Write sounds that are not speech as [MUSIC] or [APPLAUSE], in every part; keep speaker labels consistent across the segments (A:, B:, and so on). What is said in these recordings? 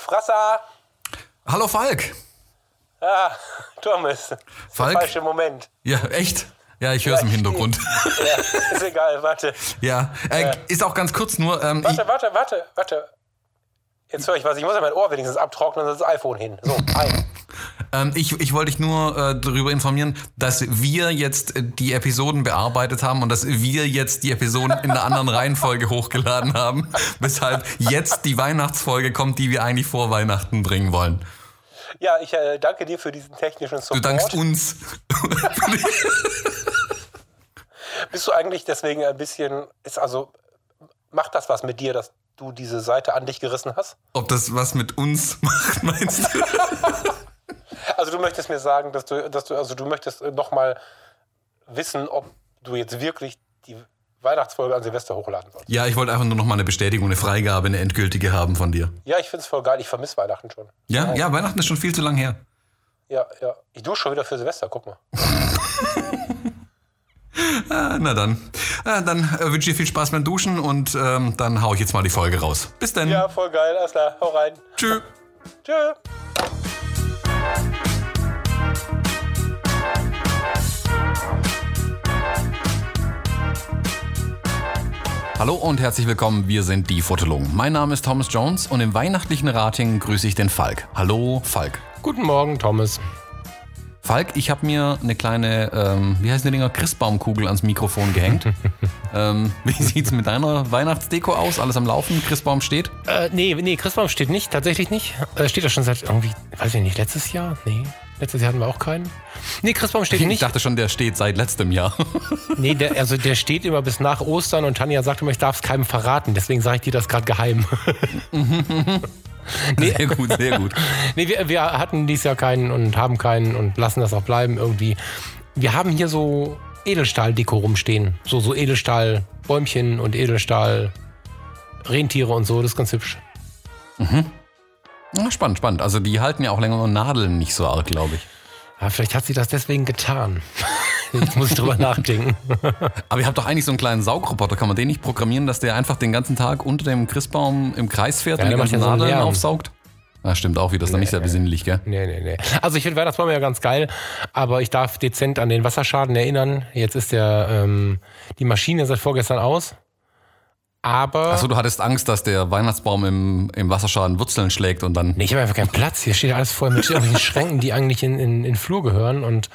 A: Frasser.
B: Hallo Falk.
A: Ah, Thomas.
B: Falk?
A: Der falsche Moment.
B: Ja, echt? Ja, ich höre es im Hintergrund. [LAUGHS]
A: Ja, ist egal, warte.
B: ja, äh, ist auch ganz kurz nur. Ähm,
A: Warte, warte, warte, warte. Jetzt höre ich was. Ich muss ja mein Ohr wenigstens abtrocknen, sonst ist das iPhone hin. So, ein.
B: Ähm, ich, ich wollte dich nur äh, darüber informieren, dass wir jetzt äh, die Episoden bearbeitet haben und dass wir jetzt die Episoden in einer anderen Reihenfolge hochgeladen haben, [LAUGHS] weshalb jetzt die Weihnachtsfolge kommt, die wir eigentlich vor Weihnachten bringen wollen.
A: Ja, ich äh, danke dir für diesen technischen Support.
B: Du dankst uns. [LAUGHS]
A: Bist du eigentlich deswegen ein bisschen, ist also, macht das was mit dir, dass du diese Seite an dich gerissen hast?
B: Ob das was mit uns [LAUGHS] macht, meinst du?
A: Also du möchtest mir sagen, dass du, dass du, also du möchtest nochmal wissen, ob du jetzt wirklich die Weihnachtsfolge an Silvester hochladen sollst.
B: Ja, ich wollte einfach nur noch mal eine Bestätigung, eine Freigabe, eine endgültige haben von dir.
A: Ja, ich finde es voll geil. Ich vermisse Weihnachten schon.
B: Ja, ja, Weihnachten ist schon viel zu lang her.
A: Ja, ja. Ich dusche schon wieder für Silvester, guck mal. [LAUGHS]
B: Ah, na dann. Ah, dann äh, wünsche ich dir viel Spaß beim Duschen und ähm, dann hau ich jetzt mal die Folge raus. Bis dann.
A: Ja, voll geil. Alles klar. Hau rein.
B: Tschüss.
A: Tschö.
B: Hallo und herzlich willkommen, wir sind die Fotologen. Mein Name ist Thomas Jones und im weihnachtlichen Rating grüße ich den Falk. Hallo Falk.
A: Guten Morgen, Thomas.
B: Falk, ich habe mir eine kleine, ähm, wie heißen die Dinger, Christbaumkugel ans Mikrofon gehängt. [LAUGHS] ähm, wie sieht's mit deiner Weihnachtsdeko aus? Alles am Laufen? Christbaum steht?
C: Äh, nee, nee, Christbaum steht nicht, tatsächlich nicht. Äh, steht ja schon seit irgendwie, weiß ich nicht, letztes Jahr? Nee. Letztes Jahr hatten wir auch keinen. Nee, Christbaum steht
B: Ich
C: nicht.
B: dachte schon, der steht seit letztem Jahr. [LAUGHS]
C: Nee, der, also der steht immer bis nach Ostern und Tanja sagt immer, ich darf es keinem verraten. Deswegen sage ich dir das gerade geheim. [LAUGHS] [LAUGHS]
B: Sehr gut, sehr gut. [LAUGHS]
C: nee, wir, wir hatten dieses Jahr keinen und haben keinen und lassen das auch bleiben irgendwie. Wir haben hier so Edelstahldeko rumstehen. So, so Edelstahlbäumchen und Edelstahl Rentiere und so. Das ist ganz hübsch.
B: Ja, spannend, spannend. Also die halten ja auch länger und nadeln nicht so arg, glaube ich.
C: Ja, vielleicht hat sie das deswegen getan. [LAUGHS] Jetzt [LAUGHS] muss ich drüber nachdenken.
B: Aber ihr habt doch eigentlich so einen kleinen Saugroboter. Kann man den nicht programmieren, dass der einfach den ganzen Tag unter dem Christbaum im Kreis fährt
C: Ja,
B: und die ganzen
C: so
B: Nadeln
C: Lärm.
B: aufsaugt? Ja, stimmt auch wieder. Das ist dann nicht sehr besinnlich, gell?
C: Nee, nee, nee. Also ich finde Weihnachtsbaum ja ganz geil, aber ich darf dezent an den Wasserschaden erinnern. Jetzt ist der ähm, die Maschine seit vorgestern aus. Aber
B: Achso, du hattest Angst, dass der Weihnachtsbaum im, im Wasserschaden Wurzeln schlägt und dann.
C: nee, ich habe einfach keinen Platz. Hier steht alles voll mit irgendwelchen Schränken, die eigentlich in, in, in den Flur gehören. Und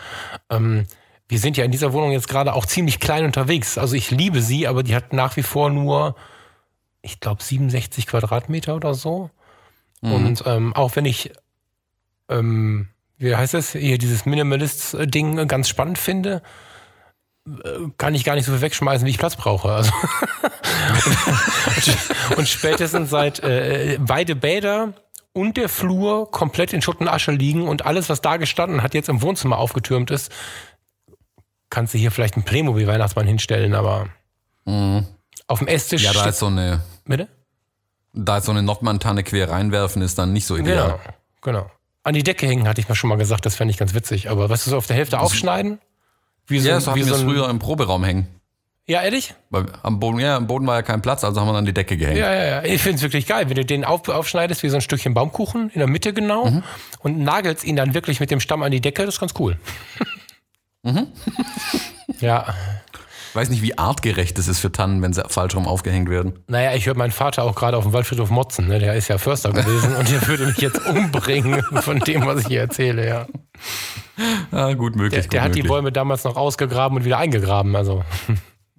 C: ähm, wir sind ja in dieser Wohnung jetzt gerade auch ziemlich klein unterwegs. Also ich liebe sie, aber die hat nach wie vor nur, ich glaube, 67 Quadratmeter oder so. Und ähm, auch wenn ich, ähm, wie heißt das, hier dieses Minimalist-Ding ganz spannend finde, äh, kann ich gar nicht so viel wegschmeißen, wie ich Platz brauche. Also [LAUGHS] und, und spätestens seit äh, beide Bäder und der Flur komplett in Schutt und Asche liegen und alles, was da gestanden hat, jetzt im Wohnzimmer aufgetürmt ist, kannst du hier vielleicht einen Playmobil-Weihnachtsmann hinstellen, aber auf dem Esstisch
B: Ja, da ist so eine,
C: Bitte?
B: da ist so eine Nordmantanne quer reinwerfen, ist dann nicht so ideal.
C: Genau, genau. An die Decke hängen hatte ich mal schon mal gesagt, das fände ich ganz witzig. Aber was du so auf der Hälfte aufschneiden? Wie
B: Ja, so
C: wie
B: hatten wir es
C: ein-
B: früher im Proberaum hängen.
C: Ja, ehrlich?
B: Weil am Boden, ja, am Boden war ja kein Platz, also haben wir dann die Decke gehängt.
C: Ja, ja, ja. Ich finde es wirklich geil, wenn du den auf, aufschneidest wie so ein Stückchen Baumkuchen in der Mitte genau
B: Mhm.
C: und nagelst ihn dann wirklich mit dem Stamm an die Decke. Das ist ganz cool.
B: Mhm.
C: ja,
B: Ich weiß nicht, wie artgerecht es ist für Tannen, wenn sie falsch rum aufgehängt werden.
C: naja, ich höre meinen Vater auch gerade auf dem Waldfriedhof motzen. Ne? Der ist ja Förster gewesen und der würde mich jetzt umbringen [LAUGHS] von dem, was ich hier erzähle. Ja.
B: Ja, gut möglich.
C: Der,
B: gut
C: der hat die
B: möglich.
C: Bäume damals noch ausgegraben und wieder eingegraben. Also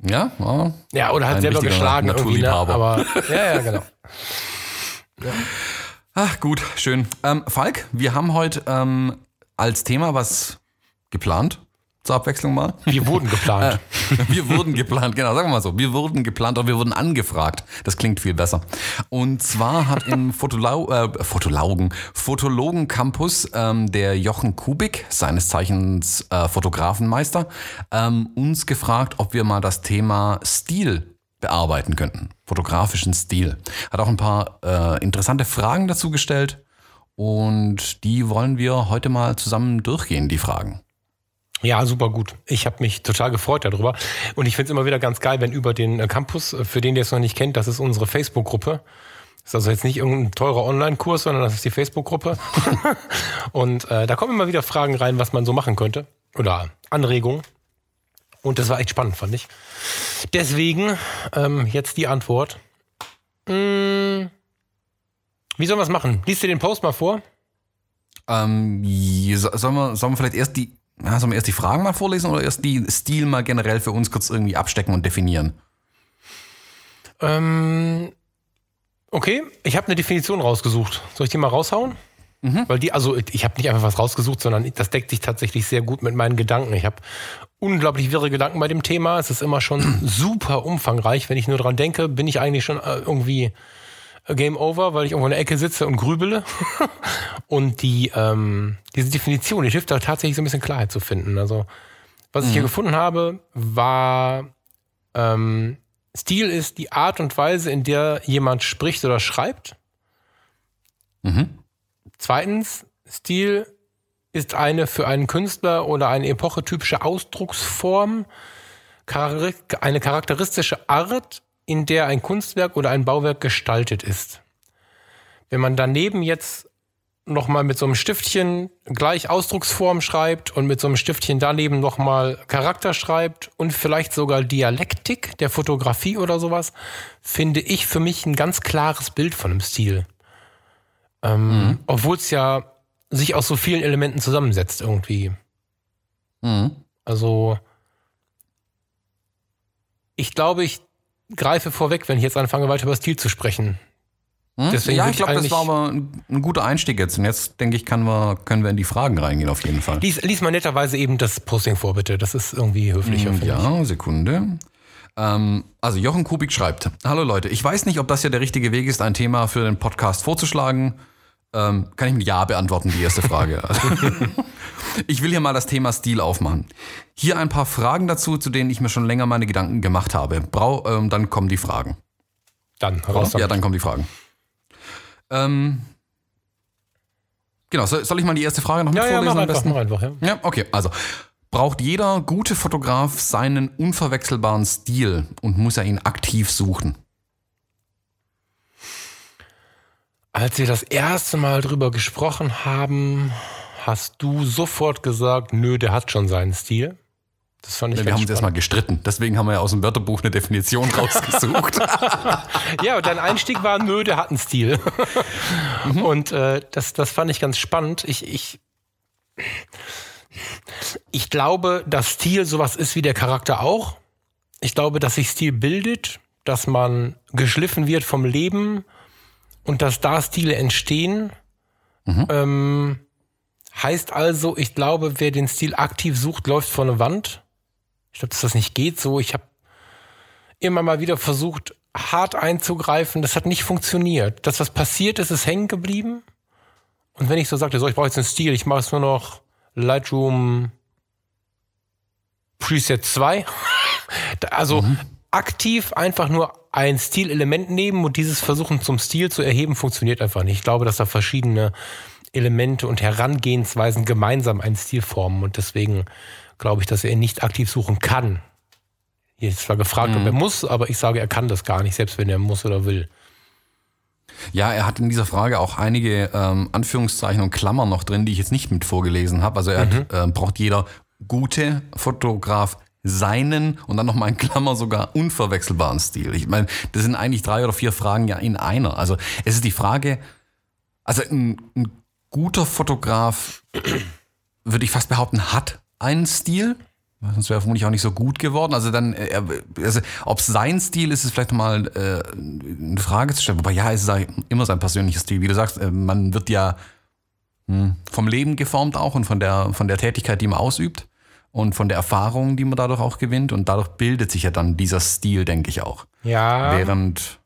B: Ja, ja.
C: ja, oder hat selber geschlagen irgendwie. Ne?
B: Naturliebhaber.
C: Aber ja, ja, genau. [LAUGHS]
B: Ach, gut, schön. Ähm, Falk, wir haben heute ähm, als Thema was geplant. Zur Abwechslung mal.
C: Wir wurden geplant. [LAUGHS]
B: Wir wurden geplant, genau, sagen wir mal so. Wir wurden geplant oder wir wurden angefragt. Das klingt viel besser. Und zwar hat im [LAUGHS] Fotolau äh, Fotolaugen, Fotologen Campus ähm, der Jochen Kubik, seines Zeichens äh, Fotografenmeister, ähm, uns gefragt, ob wir mal das Thema Stil bearbeiten könnten. Fotografischen Stil. Hat auch ein paar äh, interessante Fragen dazu gestellt. Und die wollen wir heute mal zusammen durchgehen, die Fragen.
C: Ja, super gut. Ich habe mich total gefreut darüber. Und ich finde es immer wieder ganz geil, wenn über den äh, Campus, äh, für den, der es noch nicht kennt, das ist unsere Facebook-Gruppe ist also jetzt nicht irgendein teurer Online-Kurs, sondern das ist die Facebook-Gruppe. [LAUGHS] und äh, da kommen immer wieder Fragen rein, was man so machen könnte. Oder Anregungen. Und das war echt spannend, fand ich. Deswegen ähm, jetzt die Antwort. Hm, wie sollen wir es machen? Liest dir den Post mal vor?
B: Ähm, sollen, wir, sollen wir vielleicht erst die, ja, sollen wir erst die Fragen mal vorlesen oder erst die Stil mal generell für uns kurz irgendwie abstecken und definieren?
C: Ähm, Okay, ich habe eine Definition rausgesucht. Soll ich die mal raushauen? Mhm. Weil die, also ich habe nicht einfach was rausgesucht, sondern das deckt sich tatsächlich sehr gut mit meinen Gedanken. Ich habe unglaublich wirre Gedanken bei dem Thema. Es ist immer schon [CLEARS THROAT] super umfangreich. Wenn ich nur dran denke, bin ich eigentlich schon äh, irgendwie Game Over, weil ich irgendwo in der Ecke sitze und grübele. [LAUGHS] und die, ähm, diese Definition, die hilft da tatsächlich so ein bisschen Klarheit zu finden. Also, was mhm. ich hier mhm. gefunden habe, war ähm, Stil ist die Art und Weise, in der jemand spricht oder schreibt. Mhm. Zweitens, Stil ist eine für einen Künstler oder eine Epoche typische Ausdrucksform, eine charakteristische Art, in der ein Kunstwerk oder ein Bauwerk gestaltet ist. Wenn man daneben jetzt nochmal mit so einem Stiftchen gleich Ausdrucksform schreibt und mit so einem Stiftchen daneben nochmal Charakter schreibt und vielleicht sogar Dialektik der Fotografie oder sowas, finde ich für mich ein ganz klares Bild von einem Stil. Ähm, mhm. Obwohl es ja sich aus so vielen Elementen zusammensetzt irgendwie. Mhm. Also ich glaube, ich greife vorweg, wenn ich jetzt anfange, weiter über Stil zu sprechen.
B: Hm? Deswegen ja, ich glaube, das war aber ein, ein, guter Einstieg jetzt. Und jetzt, denke ich, kann wir, können wir in die Fragen reingehen, auf jeden Fall.
C: Lies, lies mal netterweise eben das Posting vor, bitte. Das ist irgendwie höflicher.
B: Hm, ja, Sekunde. Ähm, also Jochen Kubik schreibt, Hallo Leute, ich weiß nicht, ob das ja der richtige Weg ist, ein Thema für den Podcast vorzuschlagen. Ähm, kann ich mit Ja beantworten, die erste Frage. [LAUGHS] ich will hier mal das Thema Stil aufmachen. Hier ein paar Fragen dazu, zu denen ich mir schon länger meine Gedanken gemacht habe. Brau, ähm, dann kommen die Fragen.
C: Dann raus.
B: Ja, dann kommen die Fragen. Ähm, genau, soll, ich mal die erste Frage noch mit
C: ja,
B: vorlesen?
C: Ja, mach einfach, einfach,
B: ja. Ja, okay, also. Braucht jeder gute Fotograf seinen unverwechselbaren Stil und muss er ihn aktiv suchen?
C: Als wir das erste Mal drüber gesprochen haben, hast du sofort gesagt, nö, der hat schon seinen Stil.
B: Das fand ich Wir haben uns erstmal gestritten. Deswegen haben wir ja aus dem Wörterbuch eine Definition [LAUGHS] rausgesucht. [LAUGHS]
C: ja, und dein Einstieg war, nö, der hat einen Stil. mhm. Und äh, das, das fand ich ganz spannend. Ich, ich, ich glaube, dass Stil sowas ist wie der Charakter auch. Ich glaube, dass sich Stil bildet, dass man geschliffen wird vom Leben und dass da Stile entstehen. Mhm. Ähm, heißt also, ich glaube, wer den Stil aktiv sucht, läuft vor eine Wand. Ich glaube, dass das nicht geht so. Ich habe immer mal wieder versucht, hart einzugreifen. Das hat nicht funktioniert. Das, was passiert ist, ist hängen geblieben. Und wenn ich so sagte, so, ich brauche jetzt einen Stil, ich mache es nur noch Lightroom Preset 2. [LAUGHS] also mhm. Aktiv einfach nur ein Stilelement nehmen und dieses versuchen zum Stil zu erheben, funktioniert einfach nicht. Ich glaube, dass da verschiedene Elemente und Herangehensweisen gemeinsam einen Stil formen und deswegen glaube ich, dass er ihn nicht aktiv suchen kann. Hier ist zwar gefragt, mhm. ob er muss, aber ich sage, er kann das gar nicht, selbst wenn er muss oder will.
B: Ja, er hat in dieser Frage auch einige ähm, Anführungszeichen und Klammern noch drin, die ich jetzt nicht mit vorgelesen habe. Also er mhm. hat, äh, braucht jeder gute Fotograf seinen und dann nochmal in Klammer sogar unverwechselbaren Stil. Ich meine, das sind eigentlich drei oder vier Fragen ja in einer. Also es ist die Frage, also ein, ein guter Fotograf, [CLEARS THROAT] würde ich fast behaupten, hat einen Stil. Sonst wäre er vermutlich auch nicht so gut geworden. Also dann, äh, also, ob es sein Stil ist, ist vielleicht mal äh, eine Frage zu stellen. Wobei ja, es ist immer sein persönlicher Stil. Wie du sagst, äh, man wird ja hm, vom Leben geformt auch und von der, von der Tätigkeit, die man ausübt und von der Erfahrung, die man dadurch auch gewinnt. Und dadurch bildet sich ja dann dieser Stil, denke ich auch.
C: Ja.
B: Während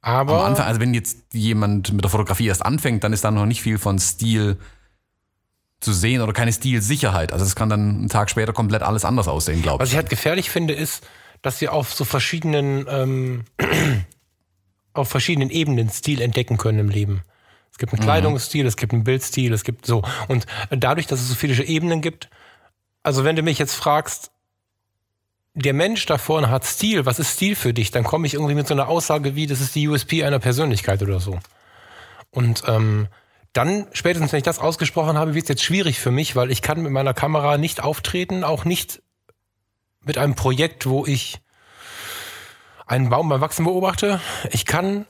B: aber am Anfang, also wenn jetzt jemand mit der Fotografie erst anfängt, dann ist da noch nicht viel von Stil zu sehen oder keine Stilsicherheit. Also es kann dann einen Tag später komplett alles anders aussehen, glaube ich.
C: Was ich halt gefährlich finde, ist, dass wir auf so verschiedenen, ähm, [CLEARS THROAT] auf verschiedenen Ebenen Stil entdecken können im Leben. Es gibt einen mhm. Kleidungsstil, mhm. es gibt einen Bildstil, es gibt so. Und dadurch, dass es so viele Ebenen gibt, also wenn du mich jetzt fragst, der Mensch da vorne hat Stil, was ist Stil für dich? Dann komme ich irgendwie mit so einer Aussage wie, das ist die USP einer Persönlichkeit oder so. Und ähm, dann, spätestens wenn ich das ausgesprochen habe, wird es jetzt schwierig für mich, weil ich kann mit meiner Kamera nicht auftreten, auch nicht mit einem Projekt, wo ich einen Baum beim Wachsen beobachte. Ich kann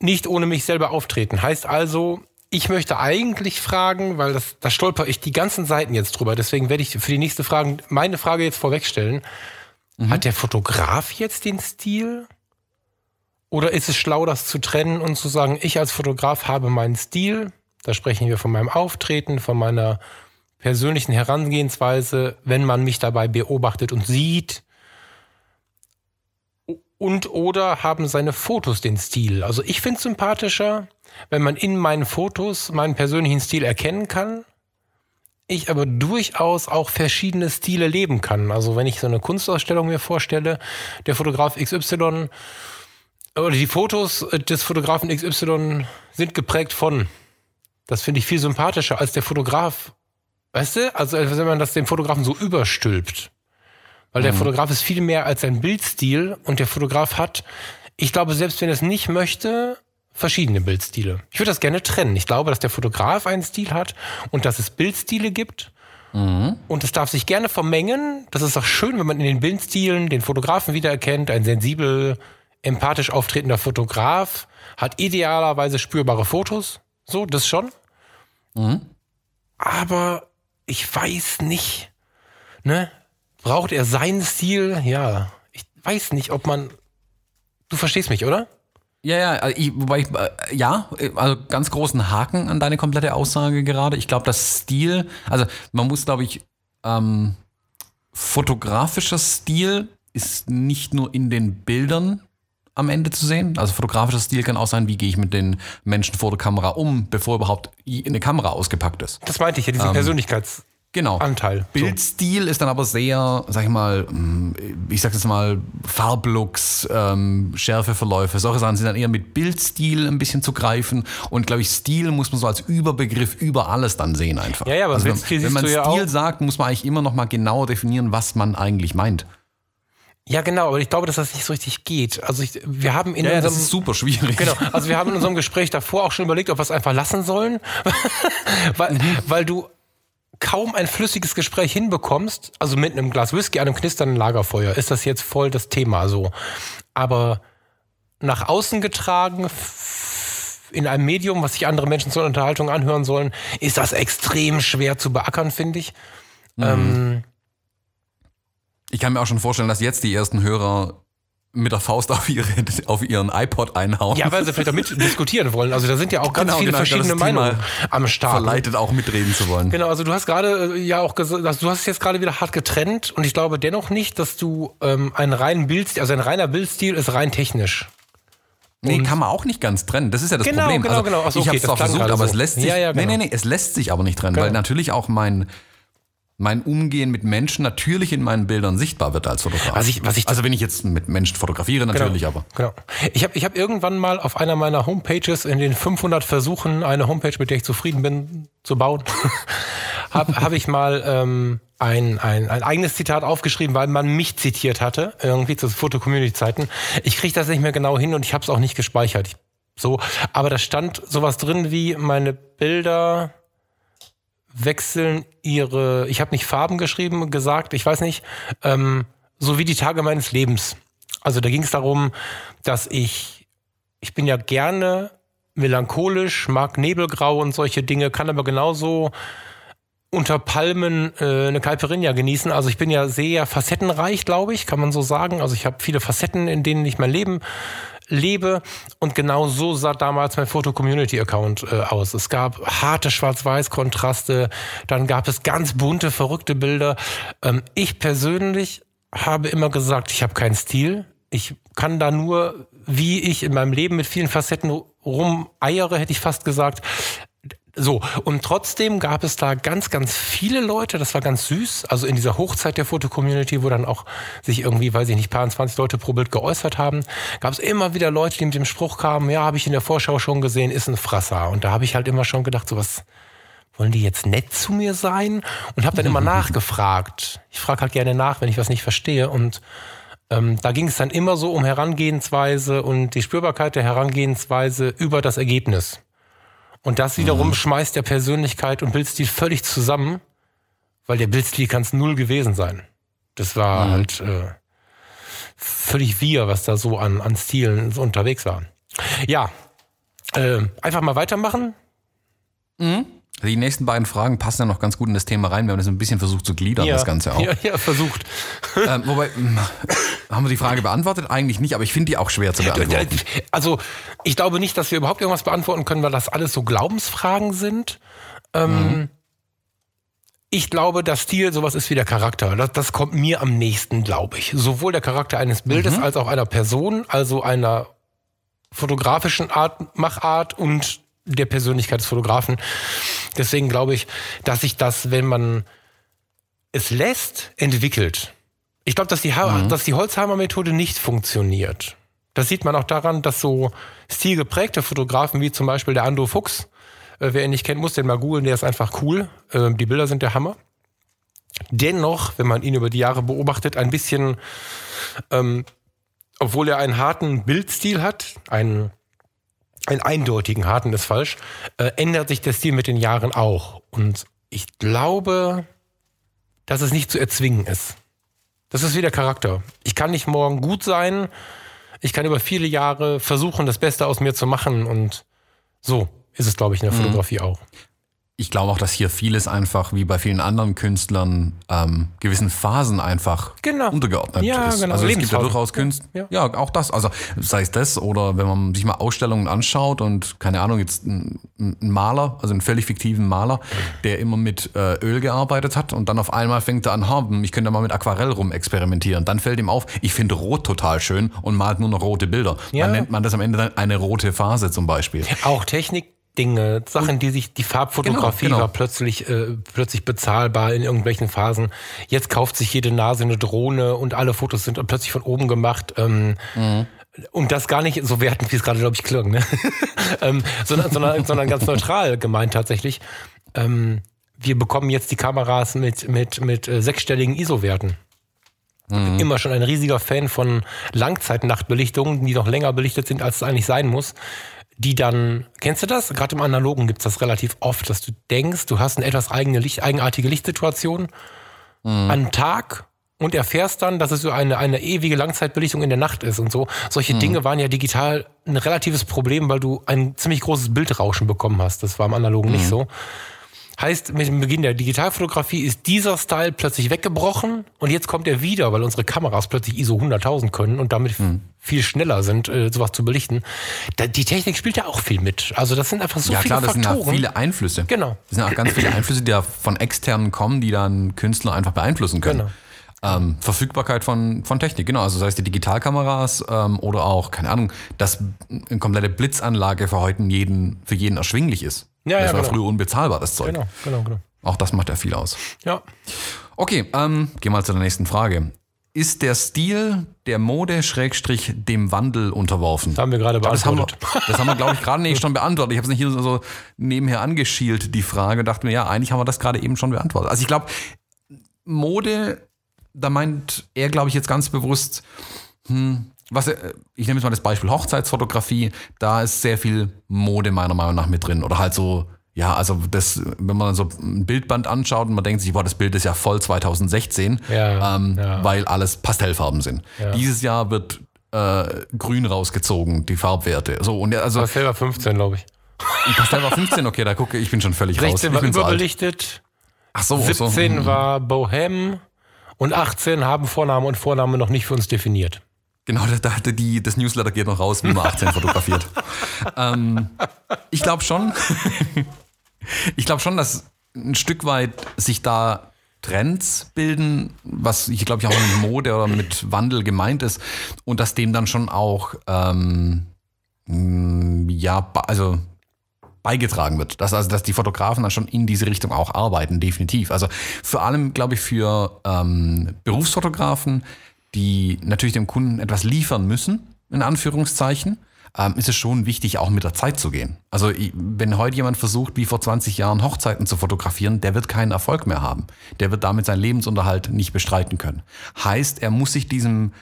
C: nicht ohne mich selber auftreten. Heißt also, ich möchte eigentlich fragen, weil das, da stolper ich die ganzen Seiten jetzt drüber. Deswegen werde ich für die nächste Frage meine Frage jetzt vorwegstellen. Mhm. Hat der Fotograf jetzt den Stil? Oder ist es schlau, das zu trennen und zu sagen, ich als Fotograf habe meinen Stil? Da sprechen wir von meinem Auftreten, von meiner persönlichen Herangehensweise, wenn man mich dabei beobachtet und sieht. Und oder haben seine Fotos den Stil? Also ich finde es sympathischer, wenn man in meinen Fotos meinen persönlichen Stil erkennen kann, ich aber durchaus auch verschiedene Stile leben kann. Also wenn ich so eine Kunstausstellung mir vorstelle, der Fotograf XY oder die Fotos des Fotografen XY sind geprägt von. Das finde ich viel sympathischer als der Fotograf. Weißt du? Also wenn man das dem Fotografen so überstülpt. Weil der mhm. Fotograf ist viel mehr als ein Bildstil und der Fotograf hat, ich glaube, selbst wenn er es nicht möchte, verschiedene Bildstile. Ich würde das gerne trennen. Ich glaube, dass der Fotograf einen Stil hat und dass es Bildstile gibt. Mhm. Und es darf sich gerne vermengen. Das ist auch schön, wenn man in den Bildstilen den Fotografen wiedererkennt. Ein sensibel, empathisch auftretender Fotograf hat idealerweise spürbare Fotos. So, das schon. Mhm. Aber ich weiß nicht, ne? Braucht er seinen Stil? Ja, ich weiß nicht, ob man. Du verstehst mich, oder?
B: Ja, ja, also ich, wobei ich, äh, ja, also ganz großen Haken an deine komplette Aussage gerade. Ich glaube, das Stil, also man muss, glaube ich, ähm, fotografischer Stil ist nicht nur in den Bildern am Ende zu sehen. Also fotografischer Stil kann auch sein, wie gehe ich mit den Menschen vor der Kamera um, bevor überhaupt eine Kamera ausgepackt ist.
C: Das meinte ich ja, diesen ähm, Persönlichkeits
B: genau.
C: Anteil.
B: Bildstil so. ist dann aber sehr, sag ich mal, mm, ich sag jetzt mal, Farblooks, ähm, Schärfeverläufe, solche Sachen sind dann eher mit Bildstil ein bisschen zu greifen. Und glaube ich, Stil muss man so als Überbegriff über alles dann sehen einfach.
C: Ja, ja, aber
B: also,
C: wenn,
B: wenn man
C: Stil
B: ja sagt, muss man eigentlich immer noch mal genauer definieren, was man eigentlich meint.
C: Ja, genau, aber ich glaube, dass das nicht so richtig geht. Also ich, wir haben in
B: ja,
C: unserem,
B: das ist super schwierig.
C: Genau, also wir haben in unserem Gespräch davor auch schon überlegt, ob wir es einfach lassen sollen, [LAUGHS] weil, mhm. weil du kaum ein flüssiges Gespräch hinbekommst, also mit einem Glas Whisky, einem knisternden Lagerfeuer, ist das jetzt voll das Thema so. Aber nach außen getragen, in einem Medium, was sich andere Menschen zur Unterhaltung anhören sollen, ist das extrem schwer zu beackern, finde ich. Mhm. Ähm,
B: ich kann mir auch schon vorstellen, dass jetzt die ersten Hörer mit der Faust auf, ihre, auf ihren iPod einhauen.
C: Ja, weil sie vielleicht damit diskutieren wollen. Also da sind ja auch ganz genau, viele genau, verschiedene Meinungen am Start.
B: Verleitet auch mitreden zu wollen.
C: Genau, also du hast gerade äh, ja auch gesagt, also du hast es jetzt gerade wieder hart getrennt und ich glaube dennoch nicht, dass du ähm, einen reinen Bildstil, also ein reiner Bildstil ist rein technisch.
B: Nee, kann man auch nicht ganz trennen. Das ist ja das
C: genau,
B: Problem.
C: Genau,
B: also,
C: genau.
B: Achso, ich habe es auch versucht, aber so. es lässt sich. Ja, ja, genau. Nee, nee, nee, es lässt sich aber nicht trennen, genau. weil natürlich auch mein mein Umgehen mit Menschen natürlich in meinen Bildern sichtbar wird als Fotograf.
C: Was ich, was ich
B: also wenn ich jetzt mit Menschen fotografiere, natürlich,
C: genau,
B: aber.
C: Genau. Ich habe ich hab irgendwann mal auf einer meiner Homepages in den 500 Versuchen, eine Homepage, mit der ich zufrieden bin, zu bauen, [LAUGHS] habe hab ich mal ähm, ein, ein, ein eigenes Zitat aufgeschrieben, weil man mich zitiert hatte, irgendwie zu Foto-Community-Zeiten. Ich kriege das nicht mehr genau hin und ich habe es auch nicht gespeichert. Ich, so, aber da stand sowas drin wie meine Bilder wechseln ihre, ich habe nicht Farben geschrieben, gesagt, ich weiß nicht, ähm, so wie die Tage meines Lebens. Also da ging es darum, dass ich, ich bin ja gerne melancholisch, mag Nebelgrau und solche Dinge, kann aber genauso unter Palmen äh, eine Caipirinha genießen. Also ich bin ja sehr facettenreich, glaube ich, kann man so sagen. Also ich habe viele Facetten, in denen ich mein Leben lebe. Und genau so sah damals mein Foto-Community-Account äh, aus. Es gab harte Schwarz-Weiß-Kontraste, dann gab es ganz bunte, verrückte Bilder. Ähm, ich persönlich habe immer gesagt, ich habe keinen Stil. Ich kann da nur, wie ich in meinem Leben mit vielen Facetten rumeiere, hätte ich fast gesagt, so, und trotzdem gab es da ganz, ganz viele Leute, das war ganz süß, also in dieser Hochzeit der Foto-Community, wo dann auch sich irgendwie, weiß ich nicht, paar 20 Leute pro Bild geäußert haben, gab es immer wieder Leute, die mit dem Spruch kamen, ja, habe ich in der Vorschau schon gesehen, ist ein Frasser. Und da habe ich halt immer schon gedacht, so was wollen die jetzt nett zu mir sein? Und habe dann immer [LAUGHS] nachgefragt. Ich frage halt gerne nach, wenn ich was nicht verstehe. Und ähm, da ging es dann immer so um Herangehensweise und die Spürbarkeit der Herangehensweise über das Ergebnis. Und das wiederum mhm. schmeißt der Persönlichkeit und Bildstil völlig zusammen, weil der Bildstil kann es null gewesen sein. Das war mhm. halt äh, völlig wir, was da so an, an Stilen so unterwegs war. Ja, äh, einfach mal weitermachen.
B: Mhm. Die nächsten beiden Fragen passen ja noch ganz gut in das Thema rein. Wir haben das ein bisschen versucht zu gliedern,
C: ja,
B: das Ganze auch.
C: Ja, ja versucht. [LAUGHS]
B: Ähm, wobei, haben wir die Frage beantwortet? Eigentlich nicht, aber ich finde die auch schwer zu beantworten.
C: Also, ich glaube nicht, dass wir überhaupt irgendwas beantworten können, weil das alles so Glaubensfragen sind. Ähm, mhm. Ich glaube, das Stil sowas ist wie der Charakter. Das, das kommt mir am nächsten, glaube ich. Sowohl der Charakter eines Bildes mhm. als auch einer Person, also einer fotografischen Art, Machart und der Persönlichkeit des Fotografen. Deswegen glaube ich, dass sich das, wenn man es lässt, entwickelt. Ich glaube, dass die, mhm. dass die Holzhammer-Methode nicht funktioniert. Das sieht man auch daran, dass so stilgeprägte Fotografen wie zum Beispiel der Ando Fuchs, äh, wer ihn nicht kennt, muss den mal googeln, der ist einfach cool. Äh, die Bilder sind der Hammer. Dennoch, wenn man ihn über die Jahre beobachtet, ein bisschen, ähm, obwohl er einen harten Bildstil hat, einen einen eindeutigen, harten ist falsch, äh, ändert sich der Stil mit den Jahren auch. Und ich glaube, dass es nicht zu erzwingen ist. Das ist wie der Charakter. Ich kann nicht morgen gut sein. Ich kann über viele Jahre versuchen, das Beste aus mir zu machen. Und so ist es, glaube ich, in der mhm. Fotografie auch
B: ich glaube auch, dass hier vieles einfach, wie bei vielen anderen Künstlern, ähm, gewissen Phasen einfach
C: genau.
B: untergeordnet
C: ja,
B: ist.
C: Genau.
B: Also es gibt ja durchaus Künstler, ja. ja. auch das. Also sei es das oder wenn man sich mal Ausstellungen anschaut und keine Ahnung, jetzt ein, ein Maler, also einen völlig fiktiven Maler, der immer mit äh, Öl gearbeitet hat und dann auf einmal fängt er an, haben, ich könnte mal mit Aquarell rum experimentieren. Dann fällt ihm auf, ich finde Rot total schön und malt nur noch rote Bilder. Ja. Dann nennt man das am Ende dann eine rote Phase zum Beispiel.
C: Auch Technik Dinge, Sachen, die sich, die Farbfotografie genau, genau. war plötzlich, äh, plötzlich bezahlbar in irgendwelchen Phasen. Jetzt kauft sich jede Nase eine Drohne und alle Fotos sind plötzlich von oben gemacht. Ähm, mhm. Und das gar nicht so wertend, wie es gerade, glaube ich, klang, ne? [LAUGHS] ähm, sondern, sondern, sondern ganz neutral gemeint tatsächlich. Ähm, wir bekommen jetzt die Kameras mit, mit, mit äh, sechsstelligen ISO-Werten. Ich bin mhm. immer schon ein riesiger Fan von Langzeitnachtbelichtungen, die noch länger belichtet sind, als es eigentlich sein muss die dann, kennst du das? Gerade im Analogen gibt es das relativ oft, dass du denkst, du hast eine etwas eigene Licht, eigenartige Lichtsituation mhm. an Tag und erfährst dann, dass es so eine, eine ewige Langzeitbelichtung in der Nacht ist und so. Solche mhm. Dinge waren ja digital ein relatives Problem, weil du ein ziemlich großes Bildrauschen bekommen hast. Das war im Analogen mhm. nicht so. Heißt, mit dem Beginn der Digitalfotografie ist dieser Style plötzlich weggebrochen und jetzt kommt er wieder, weil unsere Kameras plötzlich ISO 100.000 können und damit hm. viel schneller sind, äh, sowas zu belichten. Da, die Technik spielt ja auch viel mit. Also das sind einfach so ja, viele klar, das Faktoren.
B: sind ja viele Einflüsse.
C: Genau.
B: Das sind auch ganz viele Einflüsse, die ja von externen kommen, die dann Künstler einfach beeinflussen können. Genau. Ähm, Verfügbarkeit von, von Technik, genau. Also sei es die Digitalkameras ähm, oder auch, keine Ahnung, dass eine komplette Blitzanlage für heute jeden, für jeden erschwinglich ist. Ja, das ja, war genau. früher unbezahlbar, das Zeug.
C: Genau, genau, genau.
B: Auch das macht ja viel aus.
C: Ja.
B: Okay, ähm, gehen wir mal zu der nächsten Frage. Ist der Stil der Mode Schrägstrich dem Wandel unterworfen?
C: Das haben wir gerade beantwortet.
B: Das haben wir, das haben wir glaube ich, [LAUGHS] gerade nicht schon beantwortet. Ich habe es nicht hier so nebenher angeschielt, die Frage, und dachte mir, ja, eigentlich haben wir das gerade eben schon beantwortet. Also ich glaube, Mode, da meint er, glaube ich, jetzt ganz bewusst, hm, was, äh, ich nehme jetzt mal das Beispiel Hochzeitsfotografie, da ist sehr viel Mode meiner Meinung nach mit drin. Oder halt so, ja, also das, wenn man so ein Bildband anschaut und man denkt sich, boah, das Bild ist ja voll 2016, ja, ähm, ja. weil alles Pastellfarben sind. Ja. Dieses Jahr wird äh, grün rausgezogen, die Farbwerte. So, und also,
C: Pastell war 15, glaube ich.
B: Pastell war 15, okay, da gucke ich, bin schon völlig
C: 16
B: raus.
C: 16 war überbelichtet.
B: Ach so,
C: 17
B: so.
C: war Bohem und 18 haben Vorname und Vorname noch nicht für uns definiert.
B: Genau, da, da, die, das Newsletter geht noch raus, wie man 18 [LAUGHS] fotografiert. ähm, ich glaube schon, [LAUGHS] ich glaube schon, dass ein Stück weit sich da Trends bilden, was ich glaube ich auch mit Mode oder mit Wandel gemeint ist und dass dem dann schon auch ähm, ja also beigetragen wird, dass also dass die Fotografen dann schon in diese Richtung auch arbeiten, definitiv. Also vor allem glaube ich für ähm, Berufsfotografen die natürlich dem Kunden etwas liefern müssen, in Anführungszeichen, ähm, ist es schon wichtig, auch mit der Zeit zu gehen. Also wenn heute jemand versucht, wie vor 20 Jahren Hochzeiten zu fotografieren, der wird keinen Erfolg mehr haben. Der wird damit seinen Lebensunterhalt nicht bestreiten können. Heißt, er muss sich diesem,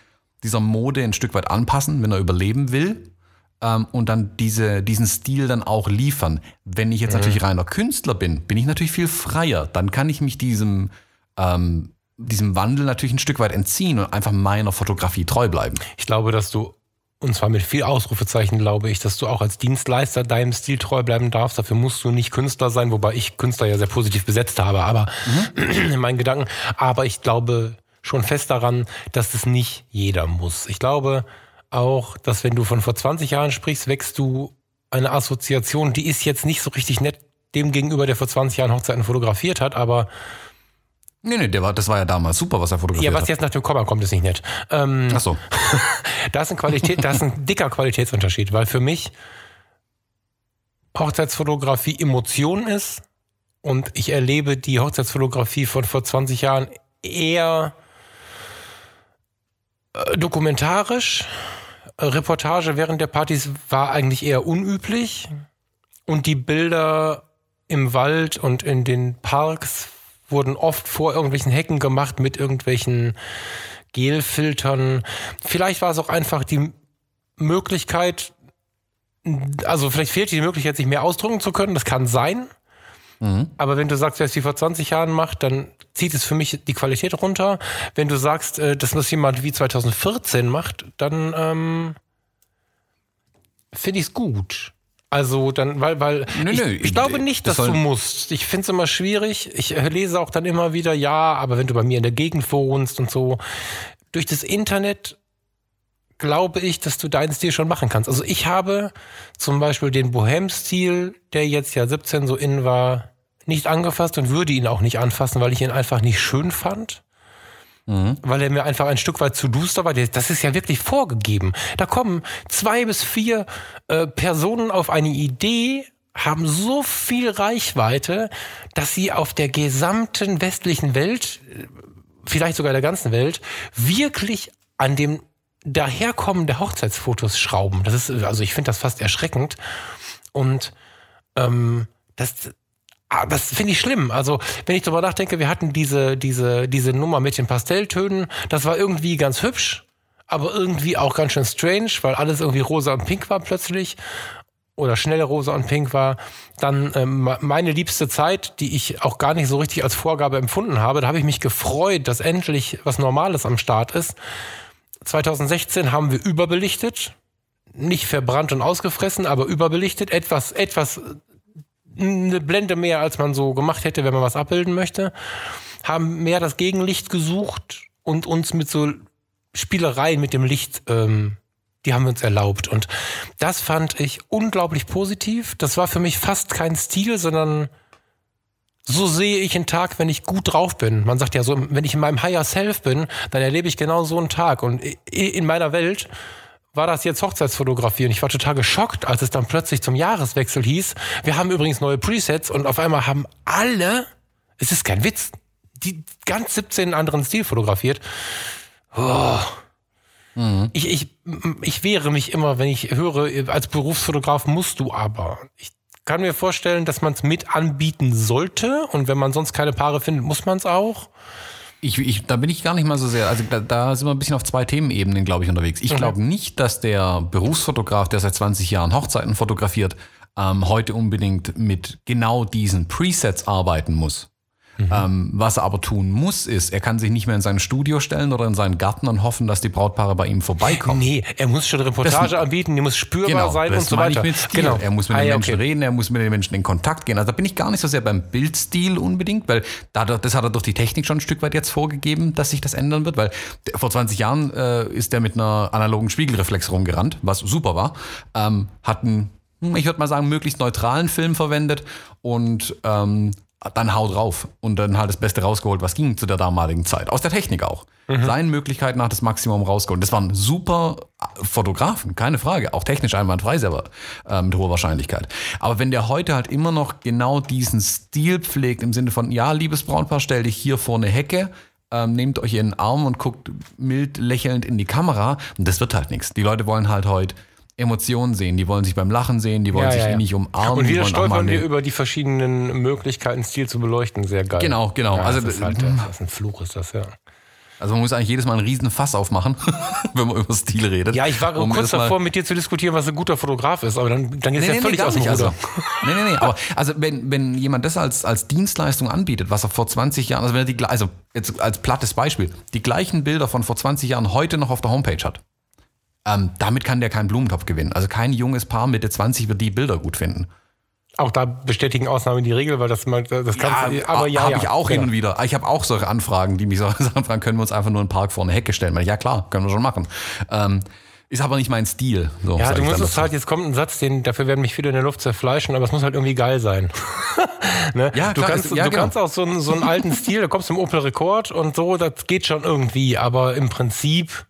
B: dieser Mode ein Stück weit anpassen, wenn er überleben will ähm, und dann diese, diesen Stil dann auch liefern. Wenn ich jetzt natürlich reiner Künstler bin, bin ich natürlich viel freier. Dann kann ich mich diesem, ähm, diesem Wandel natürlich ein Stück weit entziehen und einfach meiner Fotografie treu bleiben.
C: Ich glaube, dass du, und zwar mit viel Ausrufezeichen, glaube ich, dass du auch als Dienstleister deinem Stil treu bleiben darfst. Dafür musst du nicht Künstler sein, wobei ich Künstler ja sehr positiv besetzt habe, aber [CLEARS THROAT] in meinen Gedanken. Aber ich glaube schon fest daran, dass es nicht jeder muss. Ich glaube auch, dass wenn du von vor 20 Jahren sprichst, wächst du eine Assoziation, die ist jetzt nicht so richtig nett dem gegenüber, der vor 20 Jahren Hochzeiten fotografiert hat, aber
B: Nee, nee, der war, das war ja damals super, was er fotografiert
C: ja, was
B: hat.
C: jetzt nach dem Komma kommt, ist nicht nett. Ähm,
B: Ach so. [LAUGHS]
C: da ist ein Qualität, da ist ein dicker Qualitätsunterschied, weil für mich Hochzeitsfotografie Emotion ist und ich erlebe die Hochzeitsfotografie von vor 20 Jahren eher äh, dokumentarisch. Äh, Reportage während der Partys war eigentlich eher unüblich und die Bilder im Wald und in den Parks wurden oft vor irgendwelchen Hecken gemacht mit irgendwelchen Gelfiltern. Vielleicht war es auch einfach die Möglichkeit, also vielleicht fehlt die Möglichkeit, sich mehr ausdrücken zu können. Das kann sein. Aber wenn du sagst, wer es wie vor 20 Jahren macht, dann zieht es für mich die Qualität runter. Wenn du sagst, äh, dass das jemand wie 2014 macht, dann ähm, finde ich es gut. Also dann, weil, weil
B: Nö,
C: ich,
B: nö,
C: ich glaube nicht,
B: das
C: dass du
B: soll-
C: musst. Ich finde es immer schwierig. Ich äh, lese auch dann immer wieder, ja, aber wenn du bei mir in der Gegend wohnst und so, durch das Internet glaube ich, dass du deinen Stil schon machen kannst. Also ich habe zum Beispiel den Bohem-Stil, der jetzt ja 17 so in war, nicht angefasst und würde ihn auch nicht anfassen, weil ich ihn einfach nicht schön fand. Weil er mir einfach ein Stück weit zu duster war. Das ist ja wirklich vorgegeben. Da kommen zwei bis vier äh, Personen auf eine Idee, haben so viel Reichweite, dass sie auf der gesamten westlichen Welt vielleicht sogar der ganzen Welt, wirklich an dem Daherkommen der Hochzeitsfotos schrauben. Das ist, also ich finde das fast erschreckend. Und ähm, das, das finde ich schlimm. Also, wenn ich darüber nachdenke, wir hatten diese, diese, diese Nummer mit den Pastelltönen, das war irgendwie ganz hübsch, aber irgendwie auch ganz schön strange, weil alles irgendwie rosa und pink war plötzlich oder schnell rosa und pink war. Dann ähm, meine liebste Zeit, die ich auch gar nicht so richtig als Vorgabe empfunden habe, da habe ich mich gefreut, dass endlich was Normales am Start ist. 2016 haben wir überbelichtet, nicht verbrannt und ausgefressen, aber überbelichtet, etwas, etwas eine Blende mehr, als man so gemacht hätte, wenn man was abbilden möchte, haben mehr das Gegenlicht gesucht und uns mit so Spielereien mit dem Licht, ähm, die haben wir uns erlaubt. Und das fand ich unglaublich positiv. Das war für mich fast kein Stil, sondern so sehe ich einen Tag, wenn ich gut drauf bin. Man sagt ja so, wenn ich in meinem Higher Self bin, dann erlebe ich genau so einen Tag. Und in meiner Welt war das jetzt Hochzeitsfotografie und ich war total geschockt, als es dann plötzlich zum Jahreswechsel hieß, wir haben übrigens neue Presets und auf einmal haben alle, es ist kein Witz, die ganz 17 anderen Stil fotografiert. Oh. Ich, ich, ich wehre mich immer, wenn ich höre, als Berufsfotograf musst du aber. Ich kann mir vorstellen, dass man es mit anbieten sollte und wenn man sonst keine Paare findet, muss man es auch.
B: Ich, ich, da bin ich gar nicht mal so sehr, also da, da sind wir ein bisschen auf zwei Themenebenen, glaube ich, unterwegs. Ich glaube nicht, dass der Berufsfotograf, der seit 20 Jahren Hochzeiten fotografiert, ähm, heute unbedingt mit genau diesen Presets arbeiten muss. Ähm, was er aber tun muss, ist, er kann sich nicht mehr in sein Studio stellen oder in seinen Garten und hoffen, dass die Brautpaare bei ihm vorbeikommen.
C: Nee, er muss schon Reportage anbieten, die muss spürbar sein
B: das
C: und so weiter. Genau.
B: Er muss mit
C: Ah,
B: den
C: ja,
B: Menschen
C: okay.
B: reden, er muss mit den Menschen in Kontakt gehen. Also da bin ich gar nicht so sehr beim Bildstil unbedingt, weil da, das hat er durch die Technik schon ein Stück weit jetzt vorgegeben, dass sich das ändern wird, weil vor 20 Jahren äh, ist der mit einer analogen Spiegelreflex rumgerannt, was super war, ähm, hat einen, hm, ich würde mal sagen, möglichst neutralen Film verwendet und ähm, dann hau drauf und dann halt das Beste rausgeholt, was ging zu der damaligen Zeit. Aus der Technik auch. Seinen Möglichkeiten nach das Maximum rausgeholt. Das waren super Fotografen, keine Frage. Auch technisch einwandfrei selber, äh, mit hoher Wahrscheinlichkeit. Aber wenn der heute halt immer noch genau diesen Stil pflegt, im Sinne von, ja, liebes Brautpaar, stell dich hier vor eine Hecke, ähm, nehmt euch in den Arm und guckt mild lächelnd in die Kamera, und das wird halt nichts. Die Leute wollen halt heute Emotionen sehen. Die wollen sich beim Lachen sehen, die wollen sich nicht umarmen.
C: Und wieder stolpern wir über die verschiedenen Möglichkeiten, Stil zu beleuchten. Sehr geil.
B: Genau, genau.
C: Ja,
B: Also,
C: das ist, halt, das ist ein Fluch, ist das, ja.
B: Also man muss eigentlich jedes Mal einen riesen Fass aufmachen, [LAUGHS] wenn man über Stil redet.
C: Ja, ich war
B: Um
C: kurz davor, mit dir zu diskutieren, was ein guter Fotograf ist, aber dann, dann geht es ja völlig
B: gar
C: aus dem. Ruder.
B: Also, nee, nee, nee. Aber also wenn, wenn jemand das als, als Dienstleistung anbietet, was er vor 20 Jahren, also wenn er die, also jetzt als plattes Beispiel, die gleichen Bilder von vor 20 Jahren heute noch auf der Homepage hat, ähm, damit kann der keinen Blumentopf gewinnen. Also kein junges Paar Mitte 20 wird die Bilder gut finden.
C: Auch da bestätigen Ausnahmen die Regel, weil das, mal- das kannst du, aber ja,
B: habe
C: ja,
B: ich auch
C: ja.
B: hin und wieder. Ich habe auch solche Anfragen, die mich so [LAUGHS] anfragen, können wir uns einfach nur einen Park vor eine Hecke stellen? Ja klar, können wir schon machen. Ähm, ist aber nicht mein Stil. So,
C: Ja, du musst es halt, jetzt kommt ein Satz, den, dafür werden mich viele in der Luft zerfleischen, aber es muss halt irgendwie geil sein. [LAUGHS] ne?
B: Ja,
C: du
B: klar,
C: kannst,
B: es- ja,
C: du
B: genau.
C: kannst auch so einen, so einen alten Stil, da kommst du im Opel Rekord und so, das geht schon irgendwie, aber im Prinzip